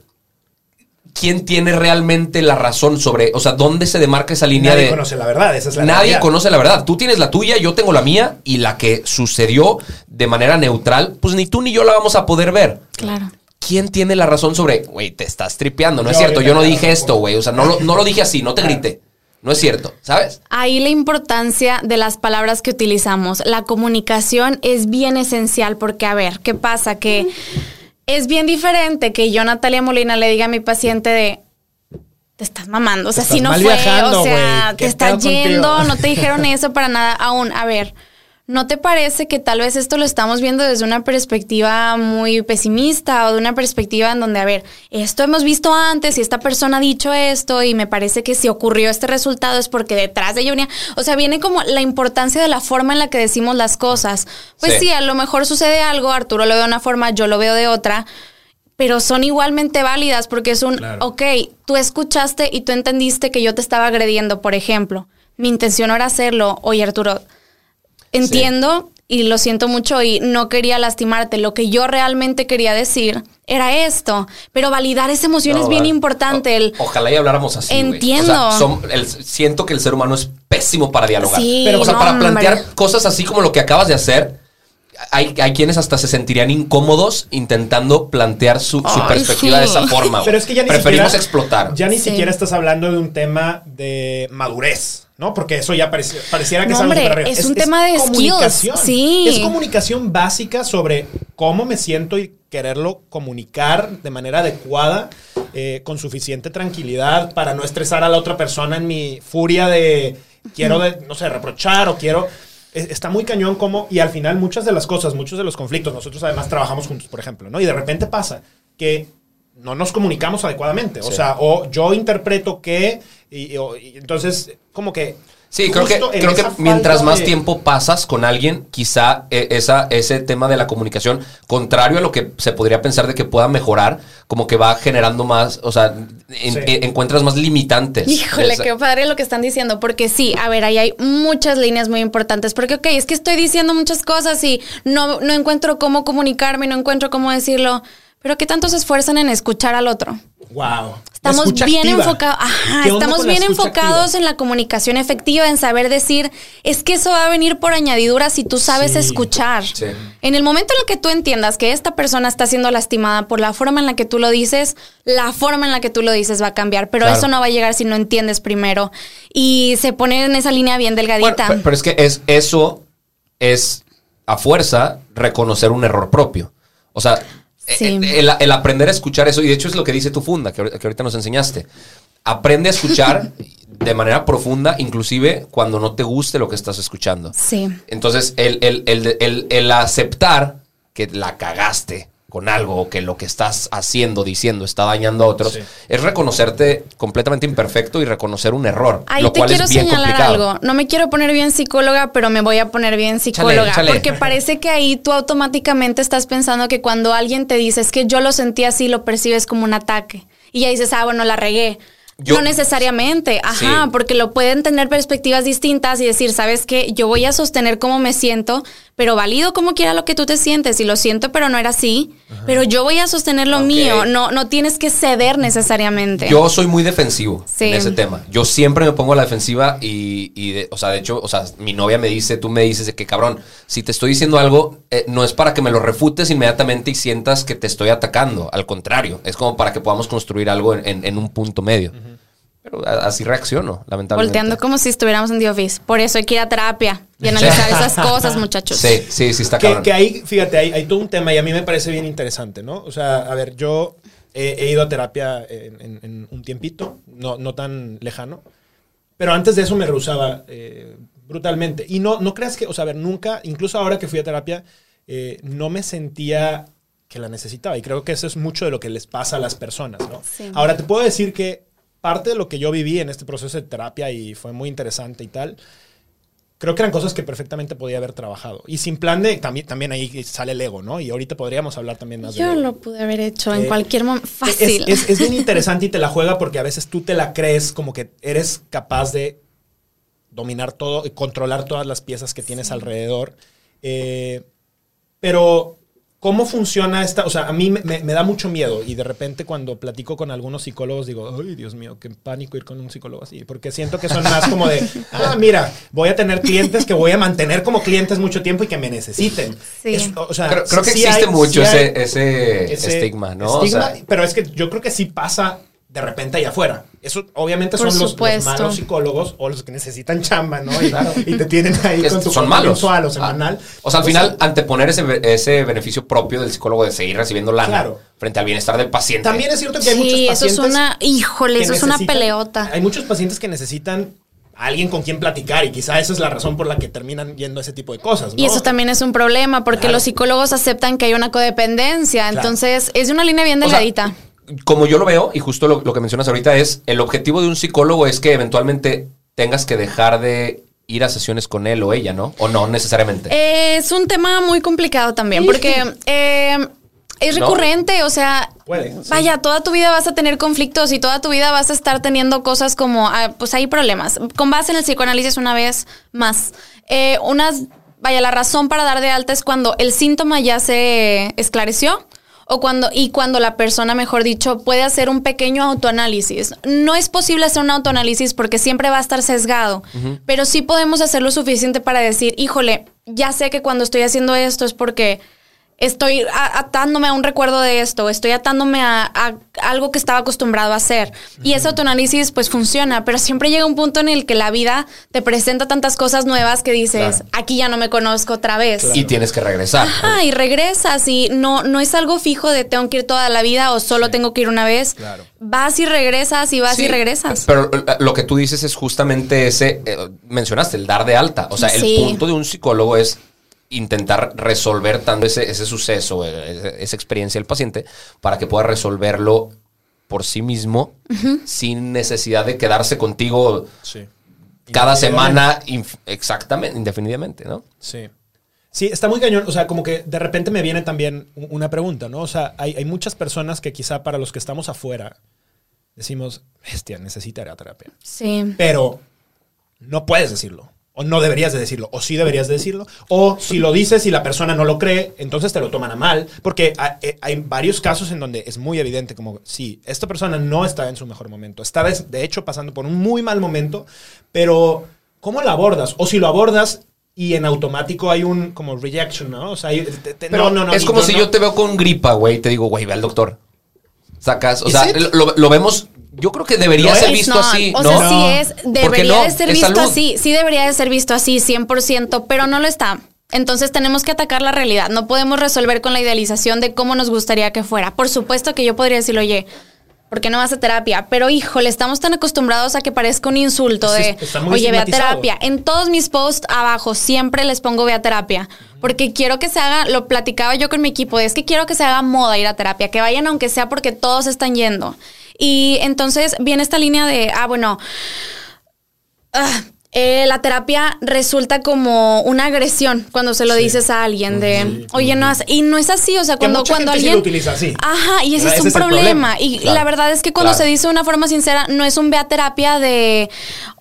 quién tiene realmente la razón sobre, o sea, dónde se demarca esa línea nadie conoce la verdad, esa es la Nadie conoce la verdad. Tú tienes la tuya, yo tengo la mía y la que sucedió de manera neutral, pues ni tú ni yo la vamos a poder ver. Claro. ¿Quién tiene la razón sobre, güey, te estás tripeando? No es cierto, yo no dije esto, güey. O sea, no lo, no lo dije así, no te grité. No es cierto, ¿sabes? Ahí la importancia de las palabras que utilizamos. La comunicación es bien esencial porque, a ver, ¿qué pasa? Que es bien diferente que yo, Natalia Molina, le diga a mi paciente de, te estás mamando, o sea, si no fue, o sea, te estás yendo, no te dijeron eso para nada aún. A ver, ¿No te parece que tal vez esto lo estamos viendo desde una perspectiva muy pesimista o de una perspectiva en donde, a ver, esto hemos visto antes y esta persona ha dicho esto y me parece que si ocurrió este resultado es porque detrás de venía, o sea, viene como la importancia de la forma en la que decimos las cosas. Pues sí, a lo mejor sucede algo, Arturo lo ve de una forma, yo lo veo de otra, pero son igualmente válidas porque es un, ok, tú escuchaste y tú entendiste que yo te estaba agrediendo, por ejemplo. Mi intención no era hacerlo. Oye, Arturo, Entiendo y lo siento mucho y no quería lastimarte. Lo que yo realmente quería decir era esto. Pero validar esa emoción es bien importante. El, ojalá y habláramos así. Entiendo. siento que el ser humano es pésimo para dialogar. Pero, o sea, para plantear cosas así como lo que acabas de hacer. Hay, hay, quienes hasta se sentirían incómodos intentando plantear su, perspectiva de esa forma. Pero es que ya ni Preferimos explotar. Ya ni siquiera estás hablando de un tema de madurez. ¿No? Porque eso ya pareciera que es algo Es, un tema de comunicación. Sí. Es comunicación básica sobre cómo me siento y quererlo comunicar de manera adecuada, eh, con suficiente tranquilidad para no estresar a la otra persona en mi furia de quiero, no sé, reprochar o quiero e, está muy cañón como, y al final muchas de las cosas, muchos de los conflictos, nosotros además trabajamos juntos, por ejemplo, ¿no? Y de repente pasa que no nos comunicamos adecuadamente. O sea, o yo interpreto que, y, entonces, como que... Sí, creo que, creo que mientras más tiempo pasas con alguien, quizá eh, esa, ese tema de la comunicación, contrario a lo que se podría pensar de que pueda mejorar, como que va generando más, o sea, eh, encuentras más limitantes. Híjole, qué padre lo que están diciendo, porque sí, a ver, ahí hay muchas líneas muy importantes, porque, ok, es que estoy diciendo muchas cosas y no, no encuentro cómo comunicarme, no encuentro cómo decirlo. Pero ¿qué tanto se esfuerzan en escuchar al otro? Wow. Estamos bien enfocados, estamos bien enfocados en la comunicación efectiva, en saber decir, es que eso va a venir por añadidura si tú sabes escuchar. En el momento en el que tú entiendas que esta persona está siendo lastimada por la forma en la que tú lo dices, la forma en la que tú lo dices va a cambiar, pero eso no va a llegar si no entiendes primero y se pone en esa línea bien delgadita. pero, es que es eso es a fuerza reconocer un error propio. O sea, eh, eh, el, aprender a escuchar eso, y de hecho es lo que dice tu funda, que, ahorita nos enseñaste. Aprende a escuchar de manera profunda, inclusive cuando no te guste lo que estás escuchando. Sí. Entonces, el, el, el aceptar que la cagaste, con algo o que lo que estás haciendo, diciendo, está dañando a otros, es reconocerte completamente imperfecto y reconocer un error. Ahí te quiero señalar algo. No me quiero poner bien psicóloga, pero me voy a poner bien psicóloga. Porque parece que ahí tú automáticamente estás pensando que cuando alguien te dice es que yo lo sentí así, lo percibes como un ataque. Y ya dices, ah, bueno, la regué no necesariamente, ajá, porque lo pueden tener perspectivas distintas y decir, sabes qué, yo voy a sostener cómo me siento, pero valido como quiera lo que tú te sientes y lo siento, pero no era así, pero yo voy a sostener lo mío, no, no tienes que ceder necesariamente. Yo soy muy defensivo en ese tema, yo siempre me pongo a la defensiva y, o sea, de hecho, o sea, mi novia me dice, tú me dices de que cabrón, si te estoy diciendo algo, eh, no es para que me lo refutes inmediatamente y sientas que te estoy atacando, al contrario, es como para que podamos construir algo en, un punto medio. Pero así reacciono, lamentablemente. Volteando como si estuviéramos en The Office. Por eso hay que ir a terapia y analizar esas cosas, muchachos. Sí, sí, sí está claro. Que, ahí, fíjate, hay, todo un tema y a mí me parece bien interesante, ¿no? O sea, a ver, yo he, ido a terapia en, un tiempito, no, no tan lejano, pero antes de eso me rehusaba eh, brutalmente. Y no, no creas que, o sea, a ver, nunca, incluso ahora que fui a terapia, eh, no me sentía que la necesitaba. Y creo que eso es mucho de lo que les pasa a las personas, ¿no? Ahora, te puedo decir que parte de lo que yo viví en este proceso de terapia y fue muy interesante y tal, creo que eran cosas que perfectamente podía haber trabajado. Y sin plan de, también, también ahí sale el ego, ¿no? Y ahorita podríamos hablar también más Yo de Yo lo pude haber hecho en eh, cualquier momento. Fácil. Es, es, bien interesante y te la juega porque a veces tú te la crees como que eres capaz de dominar todo y controlar todas las piezas que tienes alrededor. Eh, pero ¿Cómo funciona esta? O sea, a mí me, da mucho miedo y de repente cuando platico con algunos psicólogos digo, ay, Dios mío, qué pánico ir con un psicólogo así, porque siento que son más como de, ah, mira, voy a tener clientes que voy a mantener como clientes mucho tiempo y que me necesiten. Sí. o sea, creo, que existe mucho ese, estigma, ¿no? pero es que yo creo que sí pasa de repente allá afuera. Eso obviamente son los, malos psicólogos o los que necesitan chamba, ¿no? Y, te tienen ahí con tu son malos. a lo ah, semanal. o sea, al final, anteponer ese, ese beneficio propio del psicólogo de seguir recibiendo lana frente al bienestar del paciente. También es cierto que hay muchos pacientes. eso es una, híjole, eso es una peleota. Hay muchos pacientes que necesitan alguien con quien platicar y quizá esa es la razón por la que terminan yendo a ese tipo de cosas. Y eso también es un problema porque los psicólogos aceptan que hay una codependencia, entonces es una línea bien delgadita como yo lo veo, y justo lo, que mencionas ahorita es, el objetivo de un psicólogo es que eventualmente tengas que dejar de ir a sesiones con él o ella, ¿no? O no necesariamente. es un tema muy complicado también, porque eh, es recurrente, o sea, vaya, toda tu vida vas a tener conflictos y toda tu vida vas a estar teniendo cosas como, ah, pues hay problemas. Con base en el psicoanálisis una vez más, eh, unas, vaya, la razón para dar de alta es cuando el síntoma ya se esclareció o cuando, y cuando la persona, mejor dicho, puede hacer un pequeño autoanálisis. No es posible hacer un autoanálisis porque siempre va a estar sesgado, pero sí podemos hacer lo suficiente para decir, híjole, ya sé que cuando estoy haciendo esto es porque estoy atándome a un recuerdo de esto, estoy atándome a, algo que estaba acostumbrado a hacer. Y ese autoanálisis pues funciona, pero siempre llega un punto en el que la vida te presenta tantas cosas nuevas que dices, aquí ya no me conozco otra vez. Y tienes que regresar. Ajá, y regresas y no, no es algo fijo de tengo que ir toda la vida o solo tengo que ir una vez. Vas y regresas y vas y regresas. Pero eh, lo que tú dices es justamente ese, eh, mencionaste, el dar de alta. O sea, el punto de un psicólogo es intentar resolver tanto ese, ese suceso, eh, esa experiencia del paciente, para que pueda resolverlo por sí mismo, sin necesidad de quedarse contigo cada semana, exactamente, indefinidamente, ¿no? Sí. Sí, está muy cañón. O sea, como que de repente me viene también una pregunta, ¿no? O sea, hay, hay muchas personas que quizá para los que estamos afuera decimos, bestia, necesita terapia. Sí. Pero no puedes decirlo. O no deberías de decirlo, o sí deberías de decirlo. O si lo dices y la persona no lo cree, entonces te lo toman a mal. Porque eh, hay, varios casos en donde es muy evidente como, sí, esta persona no está en su mejor momento. Está de hecho pasando por un muy mal momento, pero ¿cómo lo abordas? O si lo abordas y en automático hay un como rejection, ¿no? O sea, no, no, no. Es como si yo te veo con gripa, güey, y te digo, güey, ve al doctor. Sacas, o sea, lo, vemos yo creo que debería ser visto así. O sea, sí es, debería de ser visto así. Sí debería de ser visto así, 100%, pero no lo está. Entonces tenemos que atacar la realidad. No podemos resolver con la idealización de cómo nos gustaría que fuera. Por supuesto que yo podría decirle, oye, ¿por qué no vas a terapia? Pero híjole, estamos tan acostumbrados a que parezca un insulto de, oye, ve a terapia. En todos mis posts abajo siempre les pongo ve a terapia. Porque quiero que se haga, lo platicaba yo con mi equipo, es que quiero que se haga moda ir a terapia, que vayan aunque sea porque todos están yendo. Y entonces viene esta línea de, ah, bueno, ah, eh, la terapia resulta como una agresión cuando se lo dices a alguien de, oye, no, y no es así, o sea, cuando, cuando alguien... lo utiliza así. Ajá, y ese es un problema. Y la verdad es que cuando se dice de una forma sincera, no es un vea terapia de,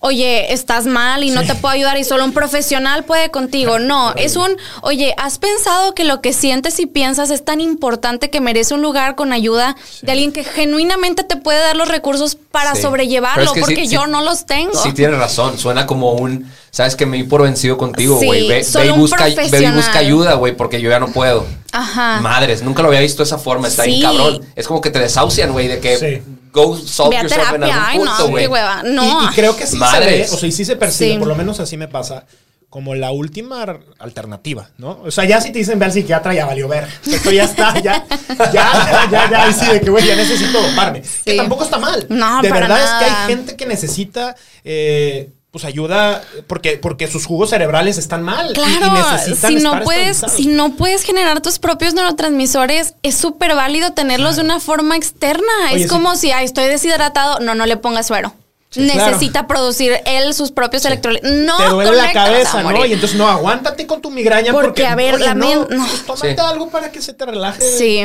oye, estás mal y no te puedo ayudar y solo un profesional puede contigo. No, es un, oye, ¿has pensado que lo que sientes y piensas es tan importante que merece un lugar con ayuda de alguien que genuinamente te puede dar los recursos para sobrellevarlo? porque yo no los tengo. Sí, tienes razón, suena como como un, sabes que me di por vencido contigo, güey. ve, y busca, busca ayuda, güey, porque yo ya no puedo. Ajá. Madres, nunca lo había visto de esa forma, está bien cabrón. Es como que te desahucian, güey, de que go solve yourself en algún punto, güey. No, no. Y, creo que sí se ve, o sea, y sí se percibe, por lo menos así me pasa como la última alternativa, ¿no? O sea, ya si te dicen ve al psiquiatra, ya valió ver. Esto ya está, ya, ya, ya, ya, ya, sí, de que, güey, ya necesito doparme. Que tampoco está mal. No, De verdad es que hay gente que necesita eh, pues ayuda porque, porque sus jugos cerebrales están mal. Claro, si no puedes, si no puedes generar tus propios neurotransmisores, es súper válido tenerlos de una forma externa. es como si estoy deshidratado, no, no le pongas suero. necesita producir él sus propios electrolitos. No, te duele la cabeza, ¿no? Y entonces no, aguántate con tu migraña porque, a ver, la no, no. Pues tómate algo para que se te relaje. Sí.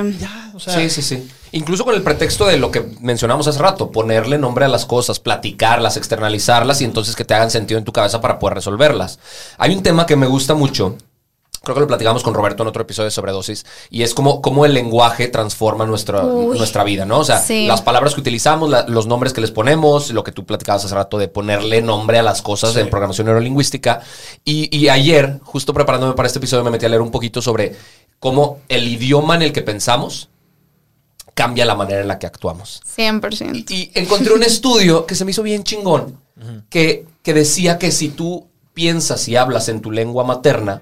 sí, sí, sí. Incluso con el pretexto de lo que mencionamos hace rato, ponerle nombre a las cosas, platicarlas, externalizarlas y entonces que te hagan sentido en tu cabeza para poder resolverlas. Hay un tema que me gusta mucho creo que lo platicamos con Roberto en otro episodio de sobredosis, y es como, cómo el lenguaje transforma nuestra, nuestra vida, ¿no? O sea, las palabras que utilizamos, los nombres que les ponemos, lo que tú platicabas hace rato de ponerle nombre a las cosas en programación neurolingüística. Y, y ayer, justo preparándome para este episodio, me metí a leer un poquito sobre cómo el idioma en el que pensamos cambia la manera en la que actuamos. 100%. Y, encontré un estudio que se me hizo bien chingón, que, que decía que si tú piensas y hablas en tu lengua materna,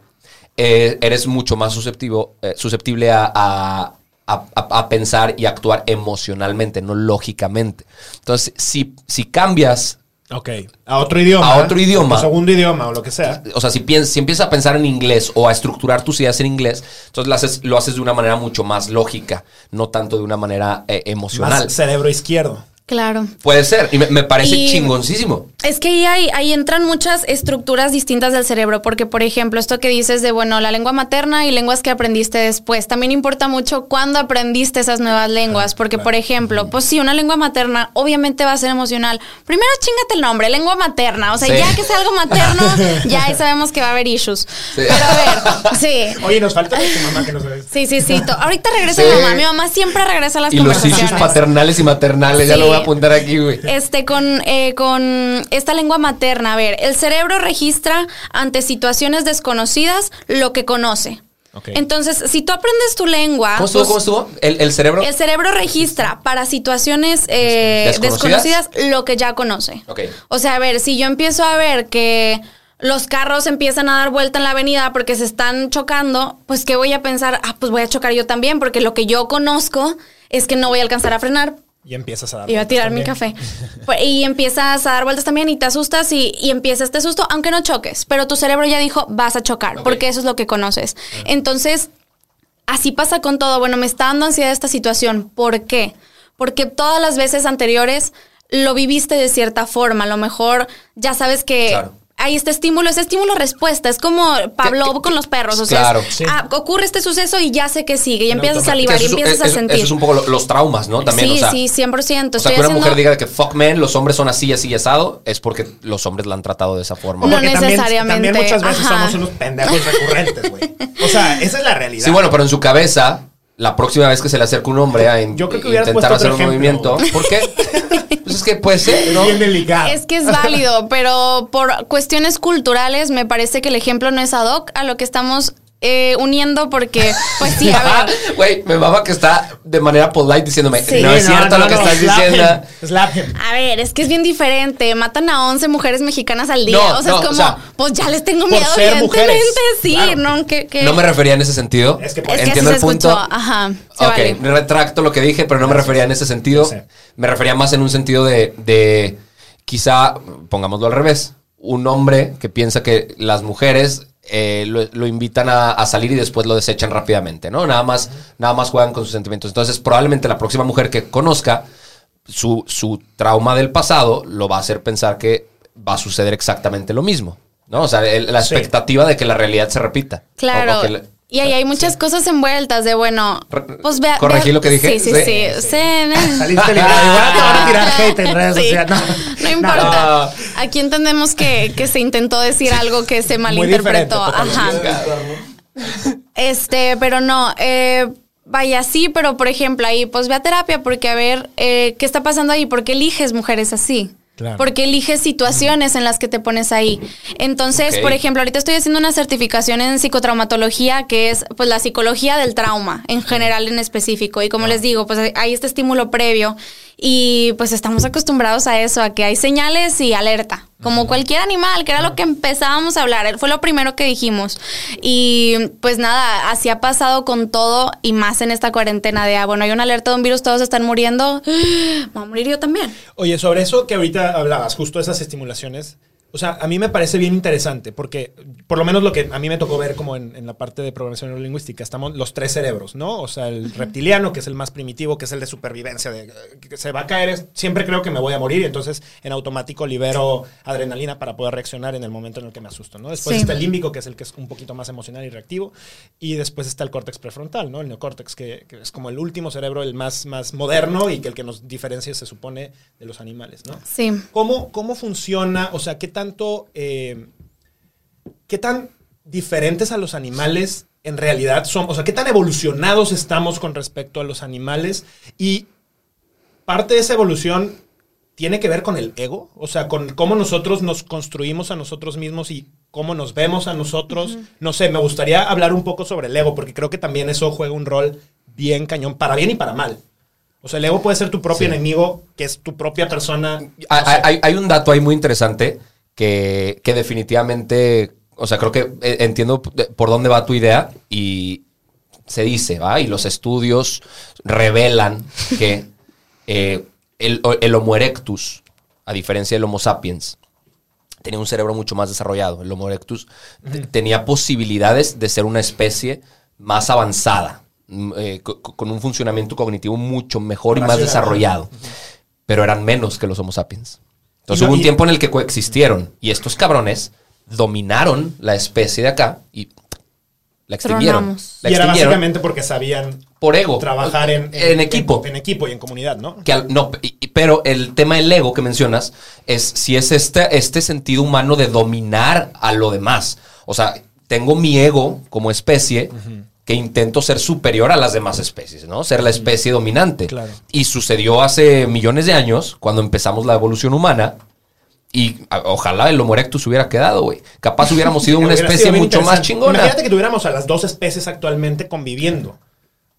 eh, eres mucho más susceptible, eh, susceptible a, pensar y actuar emocionalmente, no lógicamente. Entonces, si, si cambias... Ok, a otro idioma. A otro idioma. segundo idioma o lo que sea. O sea, si, si empiezas a pensar en inglés o a estructurar tus ideas en inglés, entonces lo haces, lo haces de una manera mucho más lógica, no tanto de una manera eh, emocional. Más cerebro izquierdo. Claro. Puede ser, y me, parece chingoncísimo. Es que ahí, ahí entran muchas estructuras distintas del cerebro, porque por ejemplo, esto que dices de, bueno, la lengua materna y lenguas que aprendiste después, también importa mucho cuándo aprendiste esas nuevas lenguas, porque por ejemplo, pues sí, una lengua materna obviamente va a ser emocional. Primero chingate el nombre, lengua materna, o sea, ya que sea algo materno, ya ahí sabemos que va a haber issues. Pero a ver, sí. Oye, nos falta tu mamá que nos ve. Sí, sí, sí. Ahorita regresa mi mamá, mi mamá siempre regresa a las y conversaciones. Y los issues paternales y maternales, ya lo voy a apuntar aquí, güey. Este, con, eh, con esta lengua materna, a ver, el cerebro registra ante situaciones desconocidas lo que conoce. Entonces, si tú aprendes tu lengua. ¿Cómo estuvo? Pues, ¿Cómo estuvo? ¿El, cerebro? El cerebro registra para situaciones eh, ¿Desconocidas? lo que ya conoce. O sea, a ver, si yo empiezo a ver que los carros empiezan a dar vuelta en la avenida porque se están chocando, pues ¿qué voy a pensar? Ah, pues voy a chocar yo también, porque lo que yo conozco es que no voy a alcanzar a frenar y empiezas a dar Iba a tirar mi café. Pues, y empiezas a dar vueltas también y te asustas y, y, empiezas este susto, aunque no choques. Pero tu cerebro ya dijo, vas a chocar, porque eso es lo que conoces. Entonces, así pasa con todo. Bueno, me está dando ansiedad esta situación. ¿Por qué? Porque todas las veces anteriores lo viviste de cierta forma. A lo mejor ya sabes que hay este estímulo, ese estímulo-respuesta. Es como Pablo con los perros. O sea, ah, ocurre este suceso y ya sé que sigue. Y empiezas a salivar y empiezas a sentir. Eso es un poco los traumas, ¿no? También, sí, sí, 100%. O sea, que una mujer diga que fuck men, los hombres son así, así, asado, es porque los hombres la han tratado de esa forma. No necesariamente. También, muchas veces somos unos pendejos recurrentes, güey. O sea, esa es la realidad. Sí, bueno, pero en su cabeza la próxima vez que se le acerque un hombre a intentar hacer un movimiento. ¿Por qué? Pues es que puede ser, ¿no? Bien delicado. Es que es válido, pero por cuestiones culturales me parece que el ejemplo no es ad hoc a lo que estamos eh, uniendo porque, pues sí, a ver. Güey, me mama que está de manera polite diciéndome, no es cierto lo que estás diciendo. A ver, es que es bien diferente. Matan a 11 mujeres mexicanas al día. o sea, es como, pues ya les tengo miedo, evidentemente. Sí, ¿no? Que, No me refería en ese sentido. Es que, entiendo el punto. Ajá. ok, retracto lo que dije, pero no me refería en ese sentido. Me refería más en un sentido de, de quizá, pongámoslo al revés, un hombre que piensa que las mujeres eh, lo, invitan a, salir y después lo desechan rápidamente, ¿no? Nada más, nada más juegan con sus sentimientos. Entonces, probablemente la próxima mujer que conozca, su, su trauma del pasado lo va a hacer pensar que va a suceder exactamente lo mismo, ¿no? O sea, la expectativa de que la realidad se repita. Claro. Y ahí hay muchas cosas envueltas de, bueno, pues vea. Corregí lo que dije. Sí, sí, sí. sí. Saliste libre. Igual te van a tirar hate en redes sociales. No, importa. Aquí entendemos que, que, se intentó decir algo que se malinterpretó. Ajá. Este, pero no. Eh, vaya, sí, pero por ejemplo, ahí, pues ve a terapia porque a ver eh, qué está pasando ahí. ¿Por qué eliges mujeres así? Porque eliges situaciones en las que te pones ahí. Entonces, por ejemplo, ahorita estoy haciendo una certificación en psicotraumatología, que es pues la psicología del trauma, en general en específico. Y como les digo, pues hay este estímulo previo y pues estamos acostumbrados a eso, a que hay señales y alerta, como cualquier animal, que era lo que empezábamos a hablar, fue lo primero que dijimos. Y pues nada, así ha pasado con todo y más en esta cuarentena de, ah, bueno, hay una alerta de un virus, todos están muriendo, va a morir yo también. Oye, sobre eso que ahorita hablabas, justo esas estimulaciones, o sea, a mí me parece bien interesante porque, por lo menos lo que a mí me tocó ver como en, la parte de programación neurolingüística, estamos los tres cerebros, ¿no? O sea, el reptiliano, que es el más primitivo, que es el de supervivencia, de que se va a caer, siempre creo que me voy a morir y entonces en automático libero adrenalina para poder reaccionar en el momento en el que me asusto, ¿no? Después está el límbico, que es el que es un poquito más emocional y reactivo, y después está el córtex prefrontal, ¿no? El neocórtex, que, es como el último cerebro, el más, más moderno y que el que nos diferencia, se supone, de los animales, ¿no? Sí. ¿Cómo, cómo funciona? O sea, ¿qué tal tanto, eh, qué tan diferentes a los animales en realidad somos, o sea, qué tan evolucionados estamos con respecto a los animales y parte de esa evolución tiene que ver con el ego, o sea, con cómo nosotros nos construimos a nosotros mismos y cómo nos vemos a nosotros. No sé, me gustaría hablar un poco sobre el ego, porque creo que también eso juega un rol bien cañón, para bien y para mal. O sea, el ego puede ser tu propio enemigo, que es tu propia persona. hay, hay, un dato ahí muy interesante que, definitivamente, o sea, creo que eh, entiendo por dónde va tu idea y se dice, ¿va? Y los estudios revelan que eh, el, Homo erectus, a diferencia del Homo sapiens, tenía un cerebro mucho más desarrollado. El Homo erectus tenía posibilidades de ser una especie más avanzada, mm, eh, con un funcionamiento cognitivo mucho mejor y más desarrollado. Pero eran menos que los Homo sapiens. Entonces hubo un tiempo en el que coexistieron y estos cabrones dominaron la especie de acá y la extinguieron. y era básicamente porque sabían por ego trabajar en, equipo. En, equipo y en comunidad, ¿no? no pero el tema del ego que mencionas es si es este, este sentido humano de dominar a lo demás. O sea, tengo mi ego como especie que intento ser superior a las demás especies, ¿no? Ser la especie dominante. Y sucedió hace millones de años, cuando empezamos la evolución humana, y ojalá el Homo erectus hubiera quedado, güey. Capaz hubiéramos sido una especie mucho más chingona. Imagínate que tuviéramos a las dos especies actualmente conviviendo.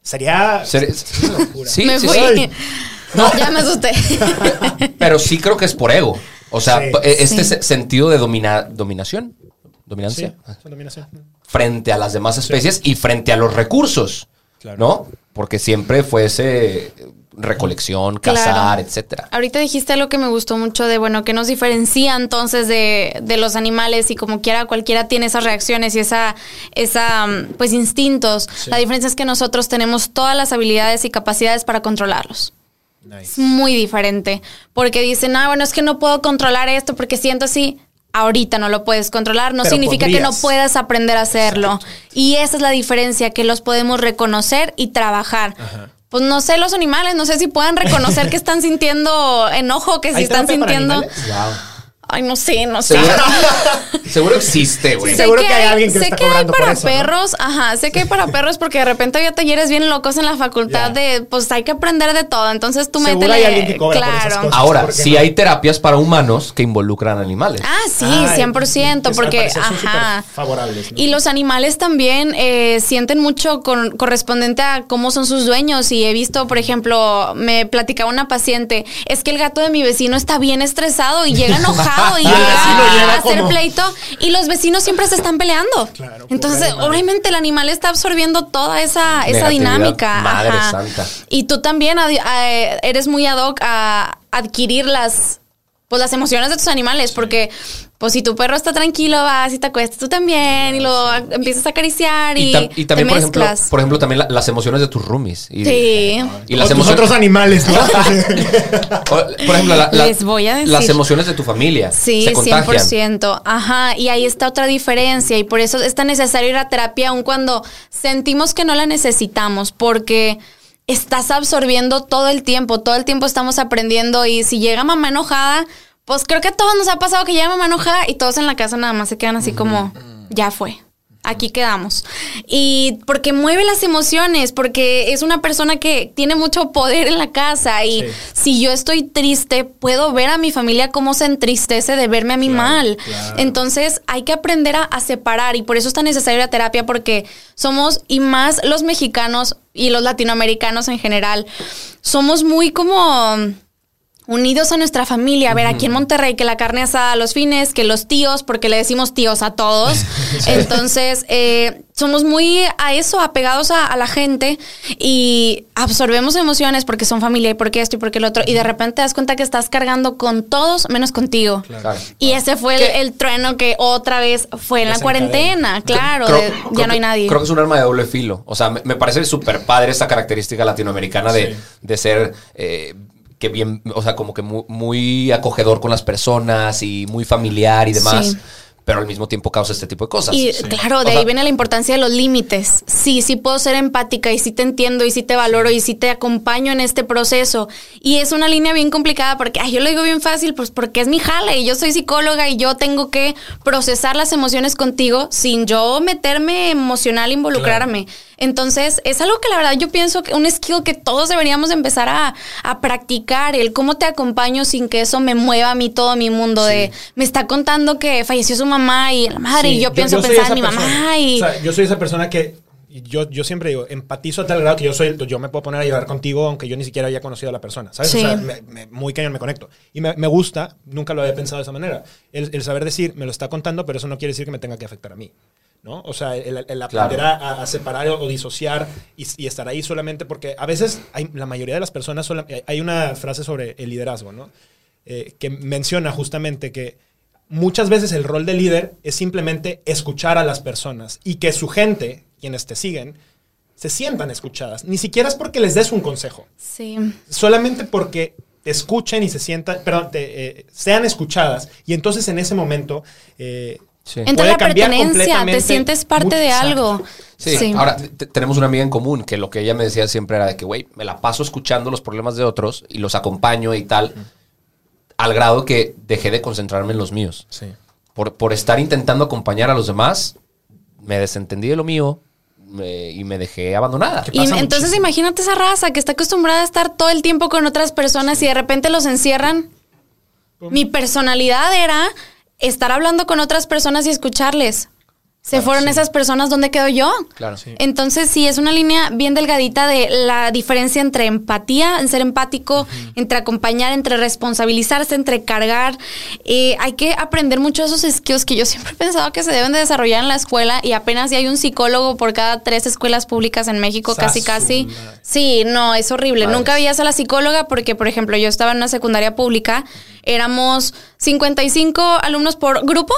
Sería, Sí, me sí, fui. No, ya me asusté. Pero sí creo que es por ego. O sea, este sentido de dominación. Dominancia. dominación frente a las demás especies y frente a los recursos, ¿no? Porque siempre fuese recolección, cazar, etcétera. Ahorita dijiste algo que me gustó mucho de, bueno, que nos diferencia entonces de, los animales y como quiera cualquiera tiene esas reacciones y esa, esa pues instintos. La diferencia es que nosotros tenemos todas las habilidades y capacidades para controlarlos. Es muy diferente. Porque dicen, ah, bueno, es que no puedo controlar esto porque siento así ahorita no lo puedes controlar, no significa que no puedas aprender a hacerlo. Y esa es la diferencia, que los podemos reconocer y trabajar. Pues no sé los animales, no sé si puedan reconocer que están sintiendo enojo, que si están sintiendo... Ay, no sé, no sé. Seguro, existe, güey. Seguro que, hay, alguien que Sé que hay para perros, ajá, sé que hay para perros porque de repente había talleres bien locos en la facultad de, pues hay que aprender de todo. Entonces tú métele. Hay alguien que cobra claro. Ahora, sí hay terapias para humanos que involucran animales. Ah, sí, 100%, porque, ajá. Favorables. Y los animales también eh, sienten mucho con, correspondiente a cómo son sus dueños. Y he visto, por ejemplo, me platicaba una paciente, es que el gato de mi vecino está bien estresado y llega enojado y a hacer pleito y los vecinos siempre se están peleando. Entonces, obviamente el animal está absorbiendo toda esa, esa dinámica. Madre santa. Y tú también eh, eres muy ad hoc a adquirir las pues las emociones de tus animales, porque pues si tu perro está tranquilo, vas y te acuestas tú también y lo empiezas a acariciar y, y, también, por ejemplo, por ejemplo, también las emociones de tus roomies. Y, sí. Y las emociones... otros animales, ¿no? por ejemplo, Les voy a decir. las emociones de tu familia. Sí, se 100%. Ajá, y ahí está otra diferencia y por eso es tan necesario ir a terapia aun cuando sentimos que no la necesitamos, porque estás absorbiendo todo el tiempo, todo el tiempo estamos aprendiendo y si llega mamá enojada, pues creo que a todos nos ha pasado que llega mamá enojada y todos en la casa nada más se quedan así como, ya fue. Aquí quedamos. Y porque mueve las emociones, porque es una persona que tiene mucho poder en la casa y si yo estoy triste, puedo ver a mi familia cómo se entristece de verme a mí mal. Entonces hay que aprender a, a, separar y por eso es tan necesaria la terapia porque somos, y más los mexicanos y los latinoamericanos en general, somos muy como unidos a nuestra familia. A ver, aquí en Monterrey, que la carne asada a los fines, que los tíos, porque le decimos tíos a todos. Entonces, eh, somos muy a eso, apegados a, la gente y absorbemos emociones porque son familia y porque esto y porque el otro. Y de repente te das cuenta que estás cargando con todos menos contigo. Y ese fue el, trueno que otra vez fue en la cuarentena. Claro, ya no hay nadie. Creo que es un arma de doble filo. O sea, me, parece súper padre esta característica latinoamericana de, de ser. Eh, que bien, o sea, como que muy, acogedor con las personas y muy familiar y demás pero al mismo tiempo causa este tipo de cosas. Y claro, de ahí viene la importancia de los límites. Sí, sí puedo ser empática y sí te entiendo y sí te valoro y sí te acompaño en este proceso. Y es una línea bien complicada porque ay, yo lo digo bien fácil, pues porque es mi jale y yo soy psicóloga y yo tengo que procesar las emociones contigo sin yo meterme emocional, involucrarme. Entonces, es algo que la verdad yo pienso que un skill que todos deberíamos empezar a, practicar, el cómo te acompaño sin que eso me mueva a mí todo mi mundo de me está contando que falleció su mamá y la madre y yo, pienso pensar en mi mamá y... O sea, yo soy esa persona que yo, yo siempre digo, empatizo a tal grado que yo soy, yo me puedo poner a llorar contigo aunque yo ni siquiera haya conocido a la persona, ¿sabes? O sea, muy cañón me conecto. Y me, me, gusta, nunca lo había pensado de esa manera, el, el, saber decir, me lo está contando, pero eso no quiere decir que me tenga que afectar a mí. ¿No? O sea, el, aprender a, separar o disociar y, estar ahí solamente porque a veces hay, la mayoría de las personas, hay una frase sobre el liderazgo, ¿no? Eh, que menciona justamente que muchas veces el rol de líder es simplemente escuchar a las personas y que su gente, quienes te siguen, se sientan escuchadas. Ni siquiera es porque les des un consejo. Sí. Solamente porque te escuchen y se sientan, perdón, eh, sean escuchadas. Y entonces en ese momento eh, Entra la pertenencia, te sientes parte de algo. Sí, ahora tenemos una amiga en común que lo que ella me decía siempre era de que, güey, me la paso escuchando los problemas de otros y los acompaño y tal, al grado que dejé de concentrarme en los míos. Sí. Por, por estar intentando acompañar a los demás, me desentendí de lo mío, y me dejé abandonada. Y entonces imagínate esa raza que está acostumbrada a estar todo el tiempo con otras personas y de repente los encierran. Mi personalidad era estar hablando con otras personas y escucharles. Se fueron esas personas, ¿dónde quedo yo? Claro, sí. Entonces, sí, es una línea bien delgadita de la diferencia entre empatía, en ser empático, entre acompañar, entre responsabilizarse, entre cargar. Eh, hay que aprender mucho esos skills que yo siempre he pensado que se deben de desarrollar en la escuela y apenas si hay un psicólogo por cada tres escuelas públicas en México, casi, casi. Sí, no, es horrible. Nunca veías a la psicóloga porque, por ejemplo, yo estaba en una secundaria pública, éramos 55 alumnos por grupo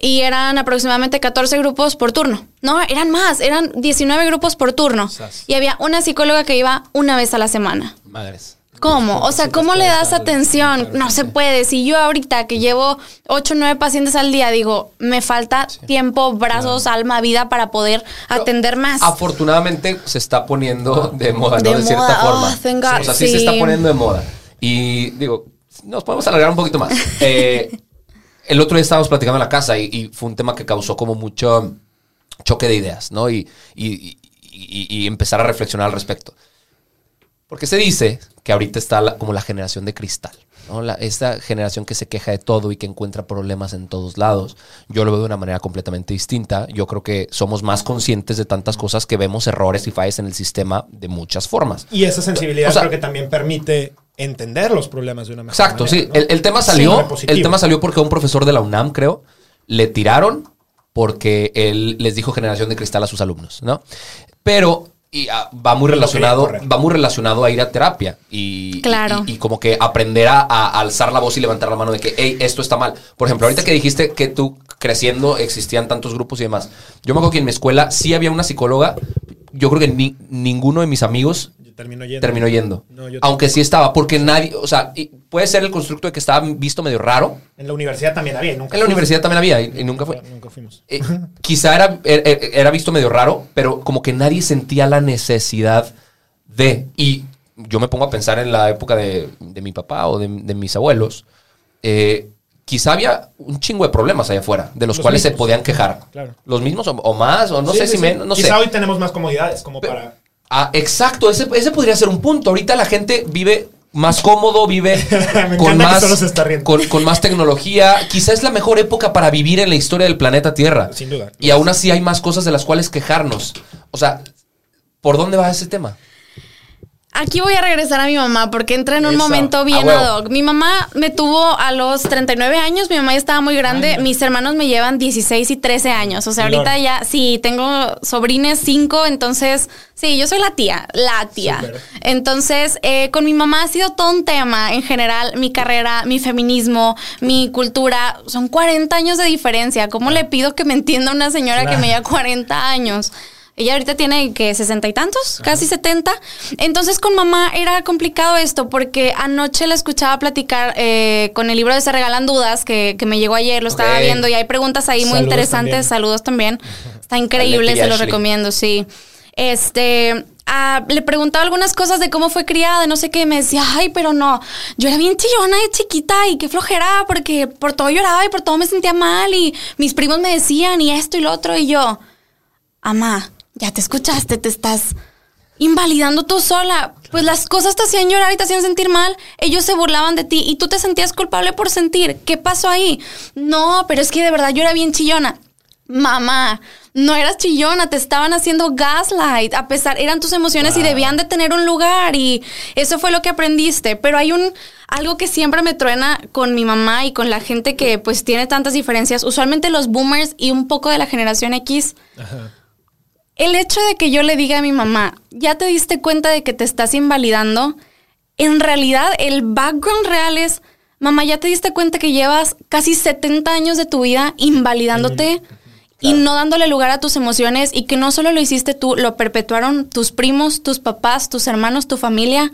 y eran aproximadamente 14 grupos por turno. No, eran más, eran 19 grupos por turno. Y había una psicóloga que iba una vez a la semana. Madres. ¿Cómo? O sea, ¿cómo le das atención? No se puede. Si yo ahorita que llevo 8 o 9 pacientes al día, digo, me falta tiempo, brazos, alma, vida para poder atender más. Afortunadamente se está poniendo de moda, ¿no? De, cierta forma. Oh, o sea, sí, se está poniendo de moda. Y digo, nos podemos alargar un poquito más. Eh, el otro día estábamos platicando en la casa y, fue un tema que causó como mucho choque de ideas, ¿no? Y, empezar a reflexionar al respecto. Porque se dice que ahorita está como la generación de cristal, ¿no? esta generación que se queja de todo y que encuentra problemas en todos lados. Yo lo veo de una manera completamente distinta. Yo creo que somos más conscientes de tantas cosas que vemos errores y fallas en el sistema de muchas formas. Y esa sensibilidad creo que también permite entender los problemas de una mejor Exacto, sí. El, tema salió. el tema salió porque a un profesor de la UNAM, creo, le tiraron porque él les dijo generación de cristal a sus alumnos, ¿no? Pero y, ah, va muy relacionado, va muy relacionado a ir a terapia y, claro. y, como que aprender a, alzar la voz y levantar la mano de que, hey, esto está mal. Por ejemplo, ahorita que dijiste que tú creciendo existían tantos grupos y demás. Yo me acuerdo que en mi escuela sí había una psicóloga. Yo creo que ni, ninguno de mis amigos terminó yendo. Terminó yendo. Aunque sí estaba, porque nadie, o sea, puede ser el constructo de que estaba visto medio raro. En la universidad también había, nunca En la universidad también había y, nunca fue. Nunca fuimos. Eh, quizá era, er, er, era, visto medio raro, pero como que nadie sentía la necesidad de. Y yo me pongo a pensar en la época de, mi papá o de, mis abuelos. Eh, quizá había un chingo de problemas allá afuera, de los, cuales se podían quejar. Claro. Los mismos o, más, o no sé si menos, no quizá hoy tenemos más comodidades como para Ah, exacto, ese, podría ser un punto. Ahorita la gente vive más cómodo, vive con, más, con, más tecnología. Quizá es la mejor época para vivir en la historia del planeta Tierra. Sin duda. Y aún así hay más cosas de las cuales quejarnos. O sea, ¿por dónde va ese tema? Aquí voy a regresar a mi mamá porque entra en un momento bien ad hoc. Mi mamá me tuvo a los 39 años, mi mamá ya estaba muy grande, mis hermanos me llevan 16 y 13 años. O sea, ahorita ya, sí, tengo sobrines 5, entonces, sí, yo soy la tía, la tía. Entonces, eh, con mi mamá ha sido todo un tema en general, mi carrera, mi feminismo, mi cultura. Son 40 años de diferencia. ¿Cómo le pido que me entienda una señora que me lleva 40 años? Ella ahorita tiene que sesenta y tantos, casi setenta. Entonces con mamá era complicado esto porque anoche la escuchaba platicar eh, con el libro de Se Regalan Dudas que, me llegó ayer, lo estaba viendo y hay preguntas ahí muy interesantes. Saludos también. Está increíble, se los recomiendo, sí. Este, ah, le preguntaba algunas cosas de cómo fue criada, no sé qué, me decía, ay, pero no, yo era bien chillona de chiquita y qué flojera, porque por todo lloraba y por todo me sentía mal y mis primos me decían y esto y lo otro y yo, amá, ya te escuchaste, te estás invalidando tú sola. Pues las cosas te hacían llorar y te hacían sentir mal. Ellos se burlaban de ti y tú te sentías culpable por sentir. ¿Qué pasó ahí? No, pero es que de verdad yo era bien chillona. Mamá, no eras chillona, te estaban haciendo gaslight. A pesar, eran tus emociones y debían de tener un lugar y eso fue lo que aprendiste. Pero hay un algo que siempre me truena con mi mamá y con la gente que pues tiene tantas diferencias. Usualmente los boomers y un poco de la generación X. Ajá el hecho de que yo le diga a mi mamá, ya te diste cuenta de que te estás invalidando, en realidad el background real es, mamá, ya te diste cuenta que llevas casi 70 años de tu vida invalidándote y no dándole lugar a tus emociones y que no solo lo hiciste tú, lo perpetuaron tus primos, tus papás, tus hermanos, tu familia.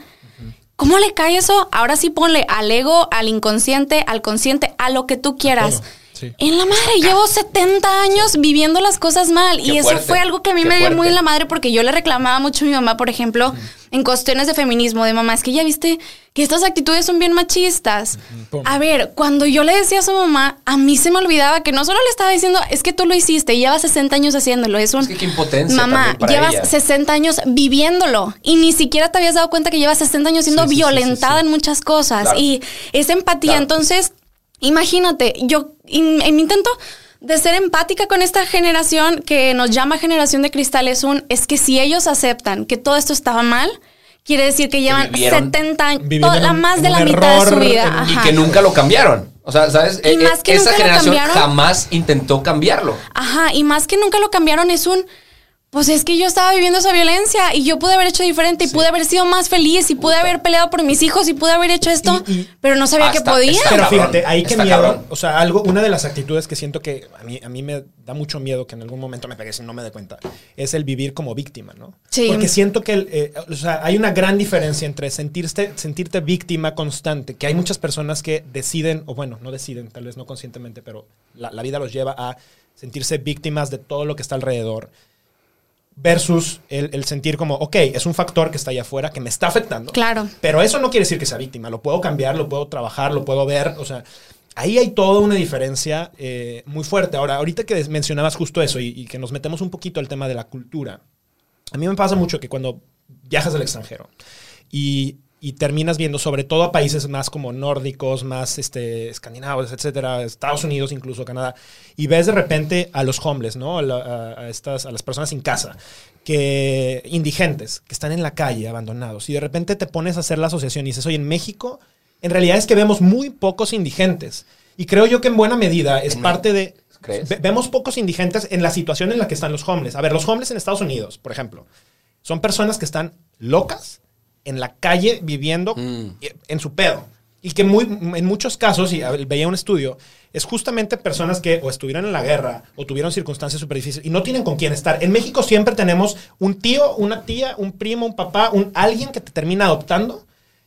¿Cómo le cae eso? Ahora sí ponle al ego, al inconsciente, al consciente, a lo que tú quieras. En la madre, llevo 70 años viviendo las cosas mal. y eso fue algo que a mí me dio muy en la madre porque yo le reclamaba mucho a mi mamá, por ejemplo, en cuestiones de feminismo, de mamá, es que ya viste que estas actitudes son bien machistas. A ver, cuando yo le decía a su mamá, a mí se me olvidaba que no solo le estaba diciendo, es que tú lo hiciste, y llevas 60 años haciéndolo. Es un. Es que qué impotencia. Mamá, llevas 60 años viviéndolo y ni siquiera te habías dado cuenta que llevas 60 años siendo violentada en muchas cosas. Y esa empatía, entonces Imagínate, yo en mi intento de ser empática con esta generación que nos llama generación de cristal es un, es que si ellos aceptan que todo esto estaba mal, quiere decir que llevan 70 años, la más de la mitad de su vida. Y que nunca lo cambiaron. O sea, ¿sabes? Y e, más que Esa generación jamás intentó cambiarlo. Ajá, y más que nunca lo cambiaron es un pues es que yo estaba viviendo esa violencia y yo pude haber hecho diferente y pude haber sido más feliz y pude haber peleado por mis hijos y pude haber hecho esto, pero no sabía que podía. pero fíjate, ahí que miedo, o sea, algo, una de las actitudes que siento que a mí, a mí me da mucho miedo que en algún momento me pegue si no me dé cuenta, es el vivir como víctima, ¿no? Sí. Porque siento que, eh, o sea, hay una gran diferencia entre sentirte, sentirte víctima constante, que hay muchas personas que deciden, o bueno, no deciden, tal vez no conscientemente, pero la, la vida los lleva a sentirse víctimas de todo lo que está alrededor versus el, sentir como, ok, es un factor que está allá afuera que me está afectando. Claro. Pero eso no quiere decir que sea víctima. Lo puedo cambiar, lo puedo trabajar, lo puedo ver. O sea, ahí hay toda una diferencia eh, muy fuerte. Ahora, ahorita que mencionabas justo eso y, y, que nos metemos un poquito al tema de la cultura, a mí me pasa mucho que cuando viajas al extranjero y y terminas viendo sobre todo a países más como nórdicos, más este, escandinavos, etcétera, Estados Unidos, incluso Canadá, y ves de repente a los homeless, ¿no? A, estas, a las personas sin casa, que indigentes, que están en la calle, abandonados, y de repente te pones a hacer la asociación y dices, oye, en México, en realidad es que vemos muy pocos indigentes. Y creo yo que en buena medida es parte de... vemos pocos indigentes en la situación en la que están los homeless. A ver, los homeless en Estados Unidos, por ejemplo, son personas que están locas, en la calle viviendo mm. en su pedo. Y que muy, en muchos casos, y veía un estudio, es justamente personas que o estuvieron en la guerra o tuvieron circunstancias súper difíciles y no tienen con quién estar. En México siempre tenemos un tío, una tía, un primo, un papá, un alguien que te termina adoptando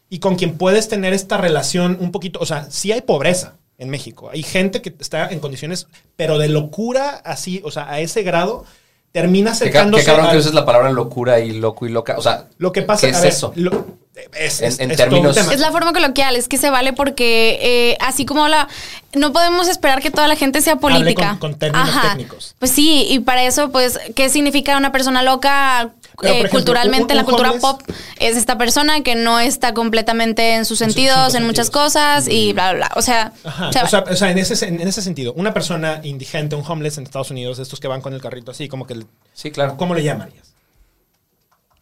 y con quien puedes tener esta relación un poquito. O sea, sí hay pobreza en México. Hay gente que está en condiciones, pero de locura así, o sea, a ese grado termina acercándose. Qué, cabrón que uses la palabra locura y loco y loca. O sea, lo que pasa es eso. es, en, términos. Es la forma coloquial, es que se vale porque eh, así como la. No podemos esperar que toda la gente sea política. con, términos técnicos. Pues sí, y para eso, pues, ¿qué significa una persona loca? Eh, culturalmente, la cultura pop es esta persona que no está completamente en sus sentidos, en muchas cosas y bla, bla, bla. O sea, o sea, en, ese, en ese sentido, una persona indigente, un homeless en Estados Unidos, estos que van con el carrito así, como que... Sí, claro. ¿Cómo le llamarías?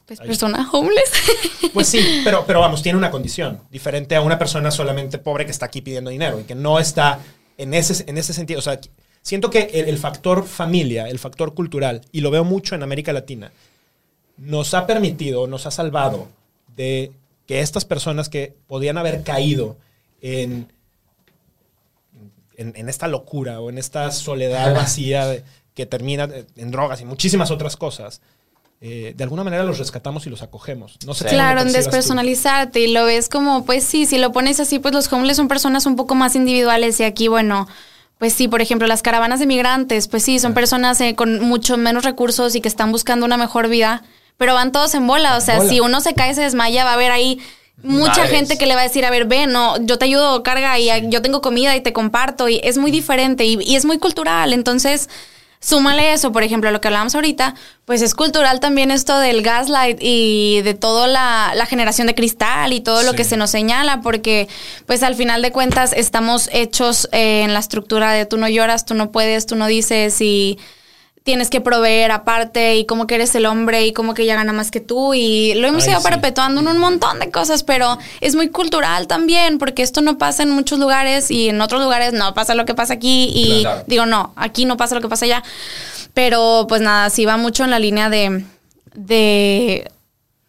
Pues persona homeless. Pues sí, pero, pero vamos, tiene una condición diferente a una persona solamente pobre que está aquí pidiendo dinero y que no está en ese, en ese sentido. O sea, siento que el, factor familia, el factor cultural, y lo veo mucho en América Latina, nos ha permitido, nos ha salvado de que estas personas que podían haber caído en, en, esta locura o en esta soledad vacía que termina en drogas y muchísimas otras cosas, eh, de alguna manera los rescatamos y los acogemos. No sé claro, en despersonalizarte y lo ves como, pues sí, si lo pones así, pues los homeless son personas un poco más individuales y aquí, bueno, pues sí, por ejemplo, las caravanas de migrantes, pues sí, son personas eh, con mucho menos recursos y que están buscando una mejor vida, pero van todos en bola, o sea, si uno se cae, se desmaya, va a haber ahí mucha gente que le va a decir, a ver, ven, no, yo te ayudo, carga y yo tengo comida y te comparto y es muy diferente y, y es muy cultural, entonces Súmale eso, por ejemplo, lo que hablábamos ahorita, pues es cultural también esto del gaslight y de toda la, generación de cristal y todo lo que se nos señala, porque pues al final de cuentas estamos hechos eh, en la estructura de tú no lloras, tú no puedes, tú no dices y tienes que proveer aparte y como que eres el hombre y como que ella gana más que tú y lo hemos ido perpetuando en un montón de cosas, pero es muy cultural también porque esto no pasa en muchos lugares y en otros lugares no pasa lo que pasa aquí y digo, no, aquí no pasa lo que pasa allá, pero pues nada, sí va mucho en la línea de, de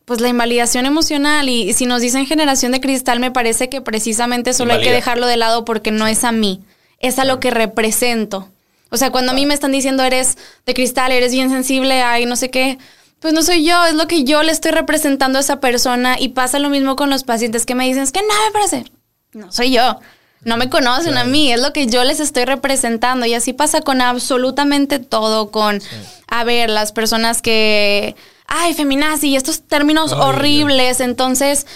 pues la invalidación emocional y, si nos dicen generación de cristal me parece que precisamente solo hay que dejarlo de lado porque no es a mí, es a lo que represento. O sea, cuando a mí me están diciendo eres de cristal, eres bien sensible, ay, no sé qué, pues no soy yo, es lo que yo le estoy representando a esa persona y pasa lo mismo con los pacientes que me dicen, es que no me parece, no soy yo. No me conocen a mí, es lo que yo les estoy representando. Y así pasa con absolutamente todo, con, a ver, las personas que, ay, feminazi, y estos términos horribles. Entonces,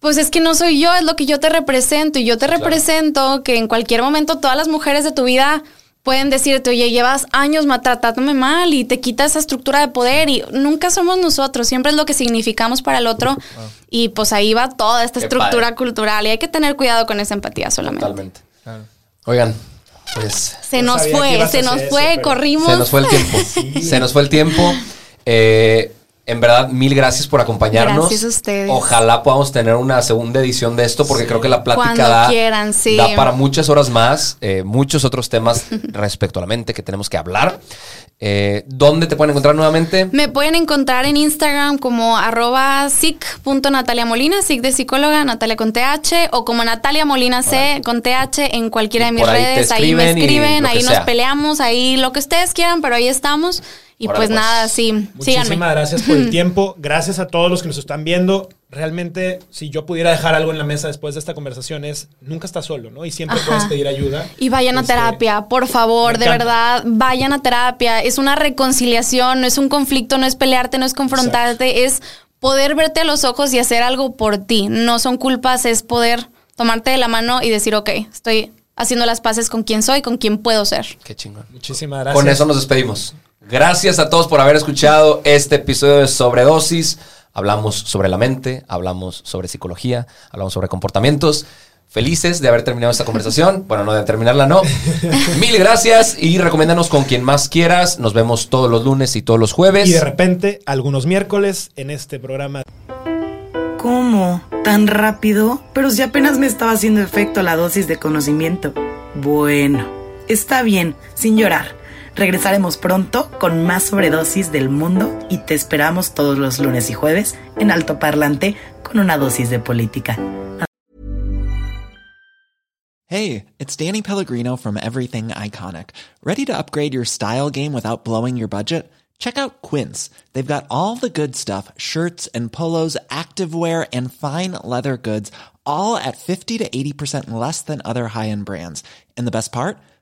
pues es que no soy yo, es lo que yo te represento. Y yo te represento que en cualquier momento todas las mujeres de tu vida pueden decirte, oye, llevas años maltratándome mal y te quita esa estructura de poder y nunca somos nosotros, siempre es lo que significamos para el otro y pues ahí va toda esta estructura cultural y hay que tener cuidado con esa empatía solamente. Totalmente. Oigan, pues... Se nos fue, se nos fue, corrimos. Se nos fue el tiempo. Se nos fue el tiempo. Eh, en verdad, mil gracias por acompañarnos. Gracias a ustedes. Ojalá podamos tener una segunda edición de esto, porque creo que la plática da, quieran, sí. da, para muchas horas más, eh, muchos otros temas respecto a la mente que tenemos que hablar. Eh, ¿Dónde te pueden encontrar nuevamente? Me pueden encontrar en Instagram como arroba Molina, sic de psicóloga, Natalia con TH, o como Natalia Molina C con TH en cualquiera de mis redes. Ahí me escriben, ahí nos peleamos, ahí lo que ustedes quieran, pero ahí estamos. Y pues, nada, sí, Muchísimas gracias por el tiempo. Gracias a todos los que nos están viendo. Realmente, si yo pudiera dejar algo en la mesa después de esta conversación es, nunca estás solo, ¿no? Y siempre puedes pedir ayuda. Y vayan a este, terapia, por favor, de verdad, vayan a terapia. Es una reconciliación, no es un conflicto, no es pelearte, no es confrontarte, es poder verte a los ojos y hacer algo por ti. No son culpas, es poder tomarte de la mano y decir, ok, estoy haciendo las paces con quien soy, con quien puedo ser. Qué chingón. Muchísimas gracias. Con eso nos despedimos. Gracias a todos por haber escuchado este episodio de Sobredosis. Hablamos sobre la mente, hablamos sobre psicología, hablamos sobre comportamientos. Felices de haber terminado esta conversación. Bueno, no de terminarla, no. Mil gracias y recomiéndanos con quien más quieras. Nos vemos todos los lunes y todos los jueves. Y de repente, algunos miércoles en este programa. ¿Cómo? ¿Tan rápido? Pero si apenas me estaba haciendo efecto la dosis de conocimiento. Bueno, está bien, sin llorar. Regresaremos pronto con más sobredosis del mundo y te esperamos todos los lunes y jueves en Alto Parlante con una dosis de política. Hey, it's Danny Pellegrino from Everything Iconic. Ready to upgrade your style game without blowing your budget? Check out Quince. They've got all the good stuff, shirts and polos, activewear and fine leather goods, all at 50 to 80% less than other high-end brands. And the best part?